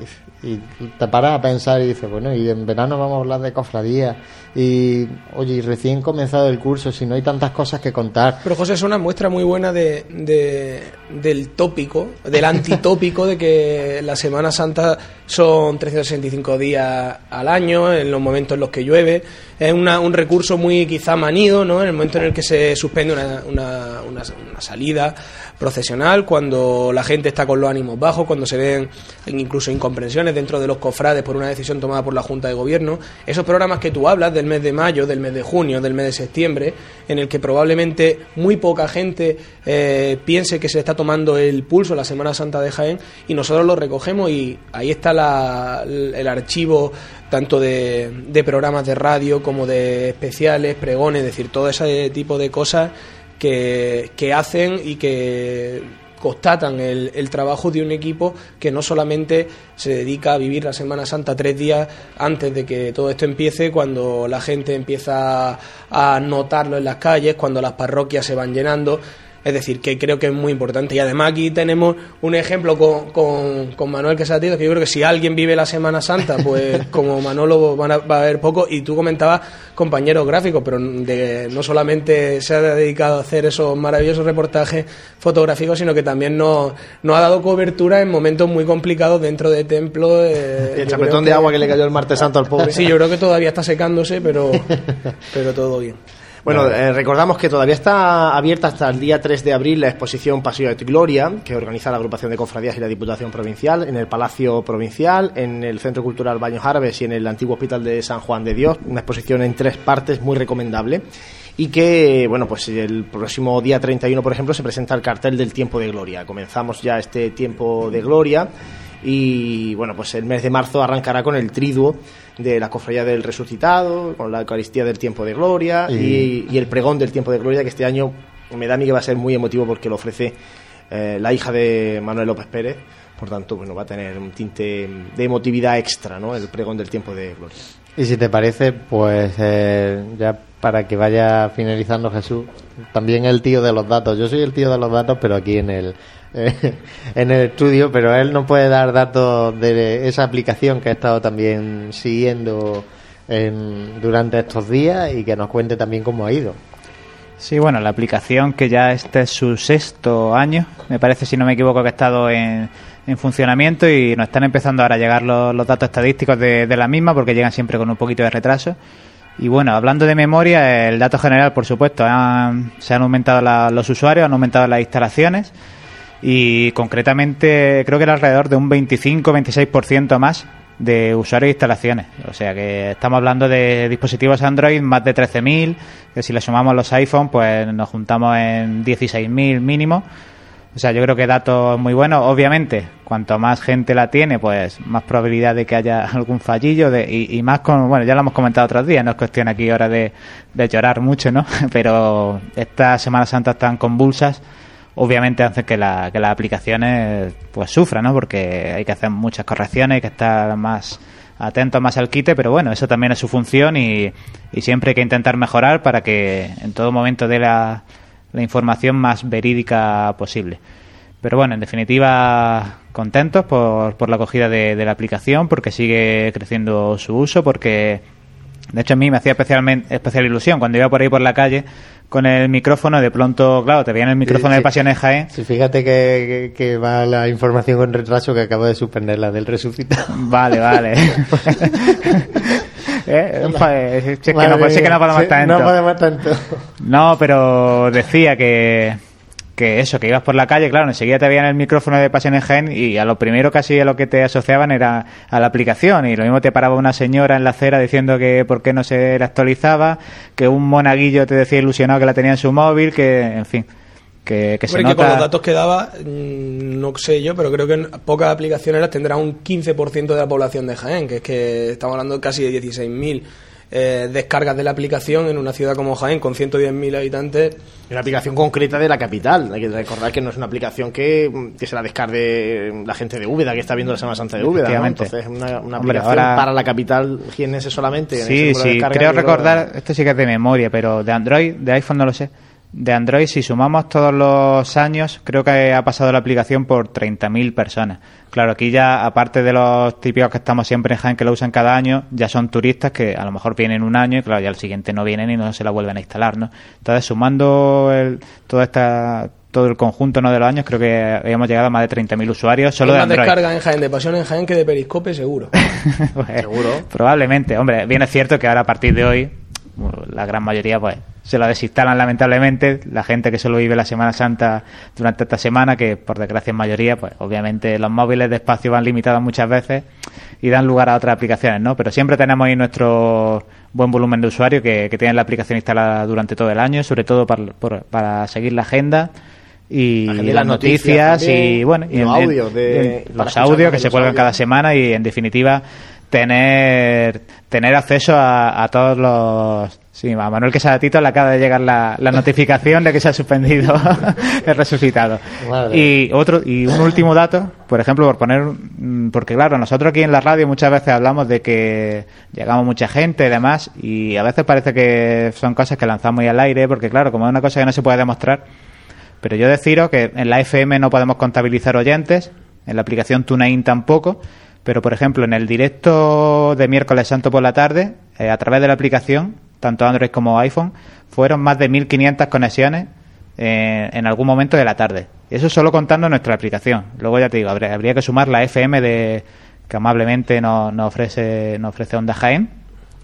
te paras a pensar y dices, bueno, y en verano vamos a hablar de cofradías y, oye, y recién comenzado el curso, si no hay tantas cosas que contar. Pero José, es una muestra muy buena de, de- del tópico, del antitópico de que la Semana Santa son 365 días al año, en los momentos en los que llueve. Es una- un recurso muy quizá manido, ¿no? En el momento en el que se suspende una, una- una- salida procesional, cuando la gente está con los ánimos bajos, cuando se ven incluso incomprensiones dentro de los cofrades por una decisión tomada por la Junta de Gobierno. Esos programas que tú hablas del mes de mayo, del mes de junio, del mes de septiembre, en el que probablemente muy poca gente eh, piense que se está tomando el pulso la Semana Santa de Jaén y nosotros lo recogemos y ahí está la- el archivo tanto de, programas de radio como de especiales, pregones, es decir, todo ese tipo de cosas que, que hacen y que constatan el trabajo de un equipo que no solamente se dedica a vivir la Semana Santa tres días antes de que todo esto empiece, cuando la gente empieza a notarlo en las calles, cuando las parroquias se van llenando. Es decir, que creo que es muy importante. Y además aquí tenemos un ejemplo con, con, con Manuel Quesatido, que yo creo que si alguien vive la Semana Santa, pues como Manolo van a- va a haber poco. Y tú comentabas compañeros gráficos, pero de, no solamente se ha dedicado a hacer esos maravillosos reportajes fotográficos, sino que también nos, nos ha dado cobertura en momentos muy complicados dentro de templos. eh, El chapetón de agua que le cayó el martes santo al pobre. Sí, yo creo que todavía está secándose, pero, pero todo bien. Bueno, eh, recordamos que todavía está abierta hasta el día 3 de abril la exposición Paseo de Gloria, que organiza la agrupación de cofradías y la Diputación Provincial en el Palacio Provincial, en el Centro Cultural Baños Árabes y en el antiguo Hospital de San Juan de Dios. Una exposición en tres partes muy recomendable. Y que, bueno, pues el próximo día 31, por ejemplo, se presenta el cartel del Tiempo de Gloria. Comenzamos ya este Tiempo de Gloria y, bueno, pues el mes de marzo arrancará con el triduo de la Cofradía del Resucitado, con la Eucaristía del Tiempo de Gloria Y- el pregón del Tiempo de Gloria, que este año me da a mí que va a ser muy emotivo porque lo ofrece eh, la hija de Manuel López Pérez. Por tanto, bueno, va a tener un tinte de emotividad extra, ¿no? El pregón del tiempo de gloria. Y si te parece, pues eh, ya para que vaya finalizando Jesús, también el tío de los datos. Yo soy el tío de los datos, pero aquí en el en el estudio, pero él no puede dar datos de esa aplicación que ha estado también siguiendo en, durante estos días y que nos cuente también cómo ha ido. Sí, bueno, la aplicación que ya este es su sexto año, me parece, si no me equivoco, que ha estado en, en funcionamiento y nos están empezando ahora a llegar los, datos estadísticos de, de, la misma porque llegan siempre con un poquito de retraso. Y bueno, hablando de memoria, el dato general, por supuesto, han, se han aumentado la, los usuarios, han aumentado las instalaciones y concretamente creo que era alrededor de un 25-26% más de usuarios e instalaciones. O sea que estamos hablando de dispositivos Android más de 13.000, que si le sumamos los iPhone pues nos juntamos en 16.000 mínimo. O sea, yo creo que datos muy buenos. Obviamente, cuanto más gente la tiene, pues más probabilidad de que haya algún fallillo de, y, más con, bueno, ya lo hemos comentado otros días, no es cuestión aquí ahora de, de llorar mucho, ¿no? Pero estas Semanas Santas tan convulsas obviamente hace que, la, que las aplicaciones pues sufran, ¿no? Porque hay que hacer muchas correcciones, hay que estar más atentos más al quite, pero bueno, eso también es su función y, siempre hay que intentar mejorar para que en todo momento dé la, la información más verídica posible. Pero bueno, en definitiva, contentos por, por la acogida de, de la aplicación, porque sigue creciendo su uso, porque de hecho a mí me hacía especialmente, especial ilusión cuando iba por ahí por la calle con el micrófono, de pronto, claro, te viene el micrófono sí, de Pasiones Jaén. Sí, fíjate que, que, que, va la información con retraso que acabo de suspender, la del resucitado. Vale, vale. ¿Eh? Si es que no, es que no podemos estar No podemos tanto. No, pero decía que que eso, que ibas por la calle, claro, enseguida te veían el micrófono de Pasión en Gen y a lo primero casi a lo que te asociaban era a la aplicación y lo mismo te paraba una señora en la acera diciendo que por qué no se la actualizaba, que un monaguillo te decía ilusionado que la tenía en su móvil, que en fin. Que, que se Hombre, nota... que con los datos que daba, mm, no sé yo, pero creo que en pocas aplicaciones las tendrá un 15% de la población de Jaén, que es que estamos hablando casi de 16.000 eh, descargas de la aplicación en una ciudad como Jaén con 110.000 habitantes. Una aplicación concreta de la capital. Hay que recordar que no es una aplicación que, que se la descargue la gente de Úbeda, que está viendo la Semana Santa de Úbeda. ¿no? Entonces, una, una Hombre, aplicación ahora... para la capital jienense solamente. Sí, sí, creo recordar, esto sí que es de memoria, pero de Android, de iPhone no lo sé. De Android, si sumamos todos los años, creo que ha pasado la aplicación por 30.000 personas. Claro, aquí ya, aparte de los típicos que estamos siempre en Jaén, que lo usan cada año, ya son turistas que a lo mejor vienen un año y claro, ya al siguiente no vienen y no se la vuelven a instalar, ¿no? Entonces, sumando el, toda esta todo el conjunto ¿no? de los años, creo que habíamos llegado a más de 30.000 usuarios solo Hay de Android. descarga en Jaén de Pasión en Jaén que de Periscope, seguro. pues, seguro. Probablemente. Hombre, bien es cierto que ahora a partir de hoy la gran mayoría pues se lo desinstalan lamentablemente. La gente que solo vive la Semana Santa durante esta semana que por desgracia en mayoría pues obviamente los móviles de espacio van limitados muchas veces y dan lugar a otras aplicaciones no pero siempre tenemos ahí nuestro buen volumen de usuarios que, que tienen la aplicación instalada durante todo el año sobre todo para, por, para seguir la agenda y la las, las noticias, noticias y bueno y los en, audios, de, en, los audios que se cuelgan cada semana y en definitiva tener tener acceso a, a todos los Sí, a Manuel Quesadatito le acaba de llegar la, la notificación de que se ha suspendido el resucitado. Madre. Y otro y un último dato, por ejemplo, por poner porque claro, nosotros aquí en la radio muchas veces hablamos de que llegamos mucha gente y demás y a veces parece que son cosas que lanzamos ahí al aire porque claro, como es una cosa que no se puede demostrar, pero yo deciros que en la FM no podemos contabilizar oyentes, en la aplicación TuneIn tampoco, pero por ejemplo en el directo de miércoles santo por la tarde, eh, a través de la aplicación tanto Android como iPhone, fueron más de 1.500 conexiones eh, en algún momento de la tarde. Eso solo contando nuestra aplicación. Luego ya te digo, habría, habría que sumar la FM de que amablemente nos, ofrece nos ofrece Onda Jaén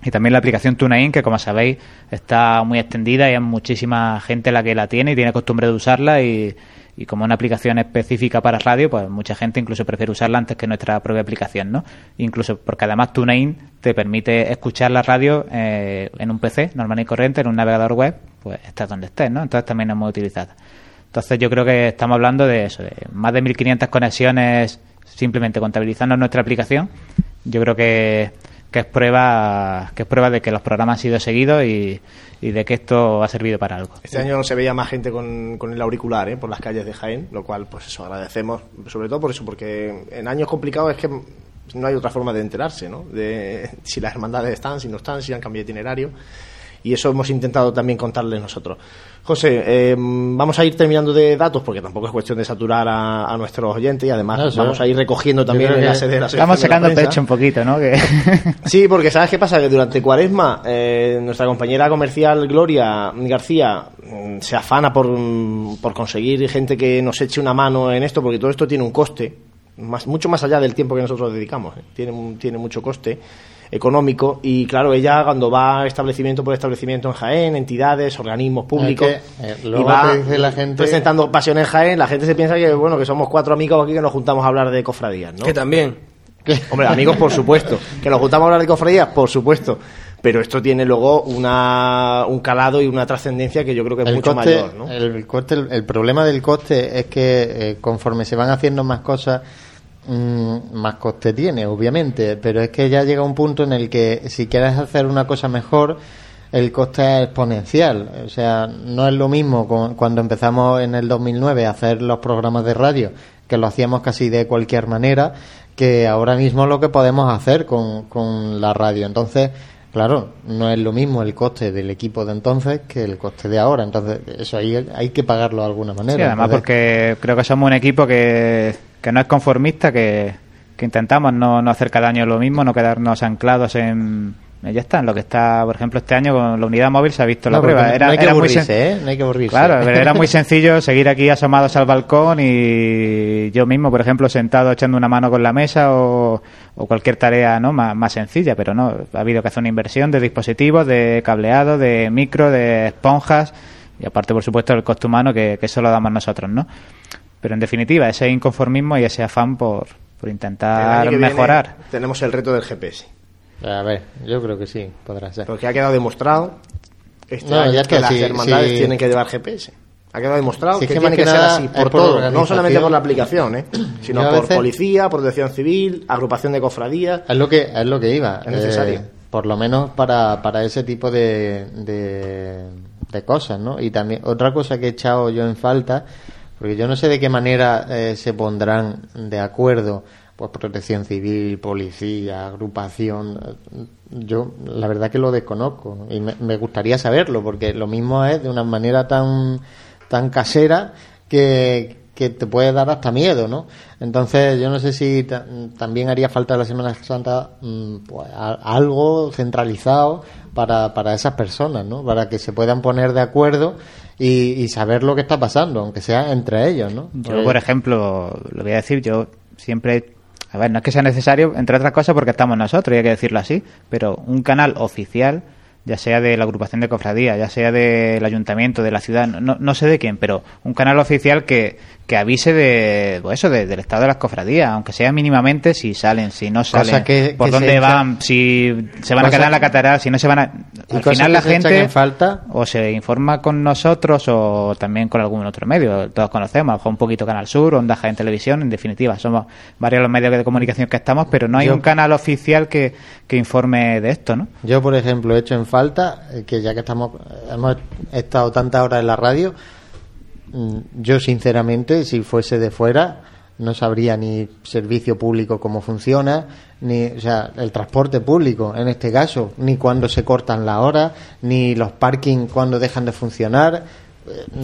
y también la aplicación TuneIn que como sabéis está muy extendida y hay muchísima gente la que la tiene y tiene costumbre de usarla y, y como una aplicación específica para radio, pues mucha gente incluso prefiere usarla antes que nuestra propia aplicación, ¿no? Incluso porque además TuneIn te permite escuchar la radio eh, en un PC normal y corriente, en un navegador web, pues estás donde estés, ¿no? Entonces también es muy utilizada. Entonces yo creo que estamos hablando de eso, de más de 1.500 conexiones simplemente contabilizando nuestra aplicación. Yo creo que que es prueba que es prueba de que los programas han sido seguidos y, de que esto ha servido para algo. Este año no se veía más gente con, con el auricular ¿eh? por las calles de Jaén, lo cual, pues eso, agradecemos, sobre todo por eso, porque en años complicados es que no hay otra forma de enterarse, ¿no? De si las hermandades están, si no están, si han cambiado itinerario. Y eso hemos intentado también contarles nosotros. José, eh, vamos a ir terminando de datos porque tampoco es cuestión de saturar a, a nuestros oyentes y además No, vamos a ir recogiendo también en la sede de la Estamos Asociación de la sacando Prensa. pecho un poquito, ¿no? Que... Sí, porque ¿sabes qué pasa? Que durante Cuaresma eh, nuestra compañera comercial Gloria García mm, se afana por, mm, por conseguir gente que nos eche una mano en esto, porque todo esto tiene un coste, más, mucho más allá del tiempo que nosotros dedicamos, ¿eh? tiene, un- tiene mucho coste económico y claro, ella cuando va establecimiento por establecimiento en Jaén, entidades, organismos públicos, Es que, eh, y va te dice la gente- presentando pasión en Jaén, la gente se piensa que bueno que somos cuatro amigos aquí que nos juntamos a hablar de cofradías, ¿no? Que también. Hombre, amigos, por supuesto. Que nos juntamos a hablar de cofradías, por supuesto. Pero esto tiene luego una, un calado y una trascendencia que yo creo que es el mucho coste, mayor, ¿no? el, coste el, el problema del coste es que eh, conforme se van haciendo más cosas, mm, más coste tiene, obviamente, pero es que ya llega un punto en el que si quieres hacer una cosa mejor, el coste es exponencial. O sea, no es lo mismo con- cuando empezamos en el 2009 a hacer los programas de radio, que lo hacíamos casi de cualquier manera, que ahora mismo lo que podemos hacer con, con la radio. Entonces, claro, no es lo mismo el coste del equipo de entonces que el coste de ahora. Entonces, eso ahí hay que pagarlo de alguna manera. Sí, además Entonces, porque creo que somos un equipo que, que no es conformista, que, que intentamos no, no hacer cada año lo mismo, no quedarnos anclados en... Ya está, en lo que está, por ejemplo, este año con la unidad móvil se ha visto la No, prueba. Era, no hay que era muy aburrirse, sen- ¿eh? No hay que aburrirse. Claro, pero era muy sencillo seguir aquí asomados al balcón y yo mismo, por ejemplo, sentado echando una mano con la mesa o, o cualquier tarea no más, más sencilla, pero no, ha habido que hacer una inversión de dispositivos, de cableado, de micro, de esponjas y aparte, por supuesto, el coste humano que, que eso lo damos nosotros, ¿no? Pero en definitiva, ese inconformismo y ese afán por, por El intentar año que viene mejorar. tenemos el reto del GPS. A ver, yo creo que sí, podrá ser. Porque ha quedado demostrado este No, año ya que está, las sí, hermandades sí. tienen que llevar GPS. Ha quedado demostrado Sí, que, tiene que, que ser así por por todo, no solamente por la aplicación, ¿eh? sino por veces- policía, protección civil, agrupación de cofradías. Es lo que es lo que iba. Es necesario. eh, por lo menos para, para ese tipo de, de, de cosas, ¿no? Y también otra cosa que he echado yo en falta, porque yo no sé de qué manera eh, se pondrán de acuerdo, pues protección civil, policía, agrupación. eh, Yo la verdad que lo desconozco y me, me gustaría saberlo, porque lo mismo es de una manera tan tan casera que, que te puede dar hasta miedo, ¿no? Entonces, yo no sé si ta- también haría falta la Semana Santa mm, pues, algo centralizado para, para esas personas, ¿no? Para que se puedan poner de acuerdo y, y saber lo que está pasando, aunque sea entre ellos, ¿no? Yo, por ejemplo, lo voy a decir, yo siempre, a ver, no es que sea necesario, entre otras cosas porque estamos nosotros, y hay que decirlo así, pero un canal oficial, ya sea de la agrupación de cofradía, ya sea del ayuntamiento, de la ciudad, no, no sé de quién, pero un canal oficial que, que avise de, pues eso, de- del estado de las cofradías, aunque sea mínimamente si salen, si no Cosa salen, que- por que dónde echa- van, si se van a quedar en la catedral, si no se van a... Al final la gente en falta o se informa con nosotros o también con algún otro medio. Todos conocemos, a lo mejor un poquito Canal Sur, Onda en Televisión, en definitiva. Somos varios los medios de comunicación que estamos, pero no hay Yo- un canal oficial que, que informe de esto, ¿no? Yo, por ejemplo, he hecho en falta eh, que ya que estamos hemos estado tantas horas en la radio, yo sinceramente, si fuese de fuera, no sabría ni servicio público cómo funciona, ni, o sea, el transporte público en este caso, ni cuándo se cortan las horas, ni los parking cuando dejan de funcionar.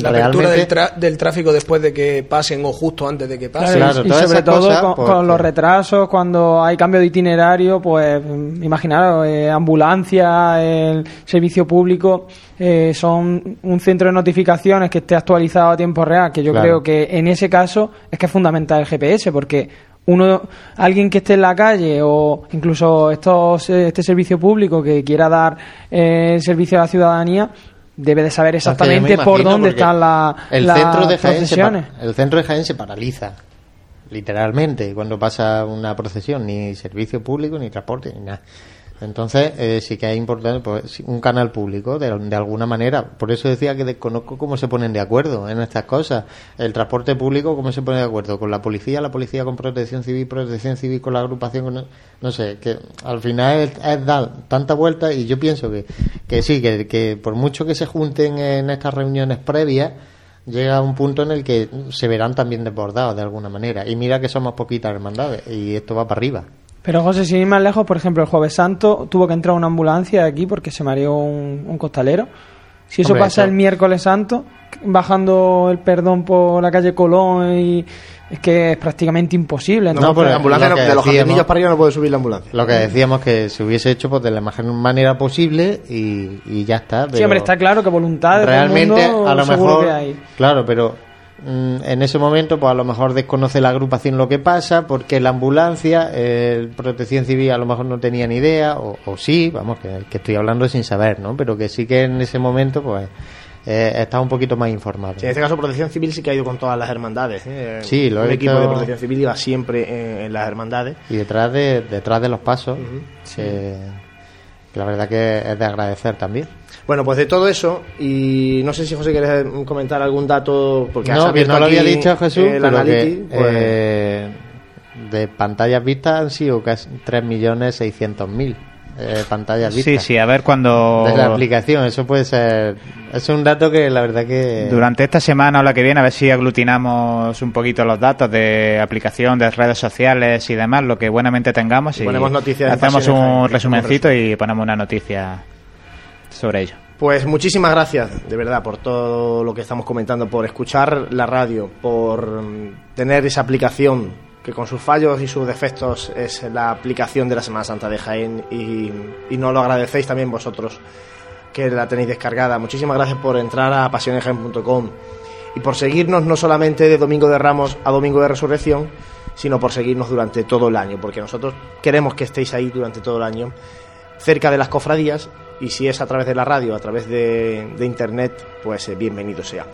La apertura del, del tráfico después de que pasen o justo antes de que pasen. Claro, y sobre todo con, con los retrasos, cuando hay cambio de itinerario, pues mm, imaginaros, eh, ambulancia, el servicio público, eh, son un centro de notificaciones que esté actualizado a tiempo real, que yo Claro. creo que en ese caso es que es fundamental el GPS, porque uno, alguien que esté en la calle o incluso estos, eh, este servicio público que quiera dar eh, servicio a la ciudadanía, debe de saber exactamente por dónde están la- el las centro de Jaén se pa- procesiones. el centro de Jaén se paraliza literalmente cuando pasa una procesión ni servicio público ni transporte ni nada Entonces, eh, sí que es importante pues, un canal público, de, alguna manera. Por eso decía que desconozco cómo se ponen de acuerdo en estas cosas. El transporte público, cómo se pone de acuerdo con la policía, la policía con protección civil, protección civil con la agrupación. con- no sé, que al final es, es dar tanta vuelta y yo pienso que, que sí, que, por mucho que se junten en estas reuniones previas, llega un punto en el que se verán también desbordados de alguna manera. Y mira que somos poquitas hermandades y esto va para arriba. Pero José, sin ir más lejos, por ejemplo, el Jueves Santo tuvo que entrar una ambulancia aquí porque se mareó un, un costalero. Si eso Hombre, pasa eso- el miércoles santo, bajando el perdón por la calle Colón, y es que es prácticamente imposible. No, porque la ambulancia lo no- que de los decíamos- jardinillos para arriba no puede subir la ambulancia. Lo que decíamos que se hubiese hecho pues de la mejor manera posible y, y ya está. Sí, pero hombre, está claro que voluntad de todo el realmente mundo a lo mejor que hay. claro, pero en ese momento pues a lo mejor desconoce la agrupación lo que pasa porque la ambulancia, el Protección Civil a lo mejor no tenía ni idea o, o sí, vamos que, que estoy hablando sin saber, ¿no? Pero que sí que en ese momento pues eh, está un poquito más informado. Sí, en este caso Protección Civil sí que ha ido con todas las hermandades. ¿eh? Sí, lo Un equipo de Protección Civil iba siempre en, en las hermandades. Y detrás de detrás de los pasos, que- que la verdad que es de agradecer también. Bueno, pues de todo eso, y no sé si José quieres comentar algún dato, porque has no, que abierto no lo había dicho Jesús, el pero que, Analytics, pues, eh, de pantallas vistas han sido casi 3.600.000 eh, pantallas Sí, vistas. sí, a ver cuando... Desde la aplicación, eso puede ser... Es un dato que la verdad que... Durante esta semana o la que viene, a ver si aglutinamos un poquito los datos de aplicación, de redes sociales y demás, lo que buenamente tengamos. Y Ponemos noticias hacemos un resumencito y ponemos una noticia Pues muchísimas gracias, de verdad, por todo lo que estamos comentando, por escuchar la radio, por mm, tener esa aplicación que con sus fallos y sus defectos es la aplicación de la Semana Santa de Jaén y, y nos lo agradecéis también vosotros que la tenéis descargada. Muchísimas gracias por entrar a pasionesjaén.com y por seguirnos no solamente de Domingo de Ramos a Domingo de Resurrección, sino por seguirnos durante todo el año, porque nosotros queremos que estéis ahí durante todo el año, cerca de las cofradías, y si es a través de la radio, a través de, de internet, pues eh, bienvenido sea.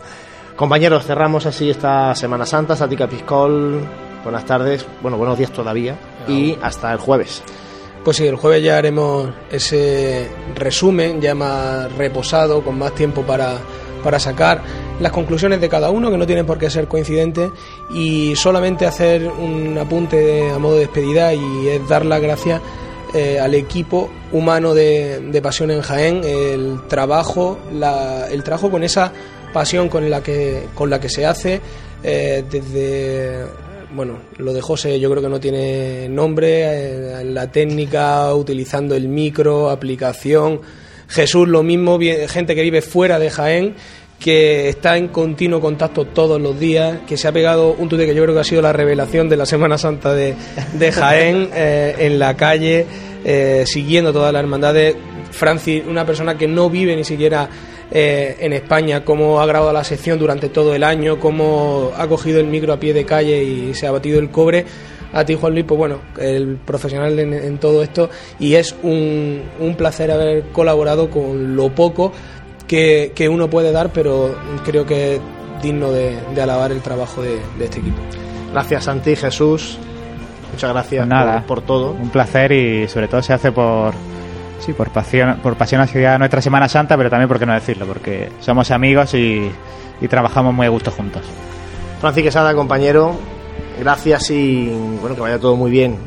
Compañeros, cerramos así esta Semana Santa, Sática Piscol, buenas tardes, bueno, buenos días todavía, y hasta el jueves. Pues sí, el jueves ya haremos ese resumen ya más reposado, con más tiempo para, para sacar las conclusiones de cada uno, que no tienen por qué ser coincidentes, y solamente hacer un apunte a modo de despedida y es dar las gracias eh, al equipo humano de, de Pasión en Jaén, el trabajo, la- el trabajo con esa pasión con la que, con la que se hace, eh, desde bueno, lo de José yo creo que no tiene nombre, eh, la técnica, utilizando el micro, aplicación. Jesús lo mismo, gente que vive fuera de Jaén, que está en continuo contacto todos los días, que se ha pegado un tute que yo creo que ha sido la revelación de la Semana Santa de, de Jaén eh, en la calle, eh, siguiendo todas las hermandades. Francis, una persona que no vive ni siquiera eh, en España, cómo ha grabado la sección durante todo el año, cómo ha cogido el micro a pie de calle y se ha batido el cobre. A ti, Juan Luis, pues bueno, el profesional en, en todo esto y es un, un placer haber colaborado con lo poco que, que uno puede dar, pero creo que es digno de, de alabar el trabajo de, de este equipo. Gracias, Santi, Jesús, muchas gracias Nada, por, por todo. Un placer y sobre todo se hace por sí por pasión, por pasión hacia nuestra Semana Santa, pero también por qué no decirlo, porque somos amigos y, y trabajamos muy a gusto juntos. Francis Quesada, compañero, gracias y bueno, que vaya todo muy bien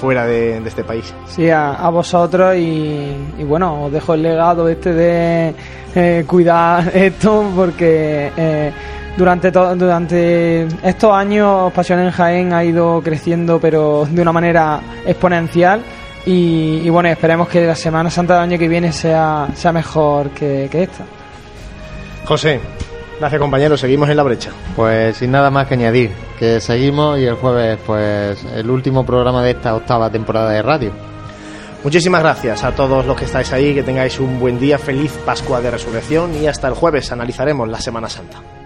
fuera de, de este país. Sí, a, a vosotros y, y bueno, os dejo el legado este de eh, cuidar esto porque eh, durante, durante estos años Pasión en Jaén ha ido creciendo pero de una manera exponencial y, y bueno, esperemos que la Semana Santa del año que viene sea, sea mejor que, que esta. José, gracias compañero, seguimos en la brecha. Pues sin nada más que añadir, que seguimos y el jueves pues el último programa de esta octava temporada de radio. Muchísimas gracias a todos los que estáis ahí, que tengáis un buen día, feliz Pascua de Resurrección y hasta el jueves analizaremos la Semana Santa.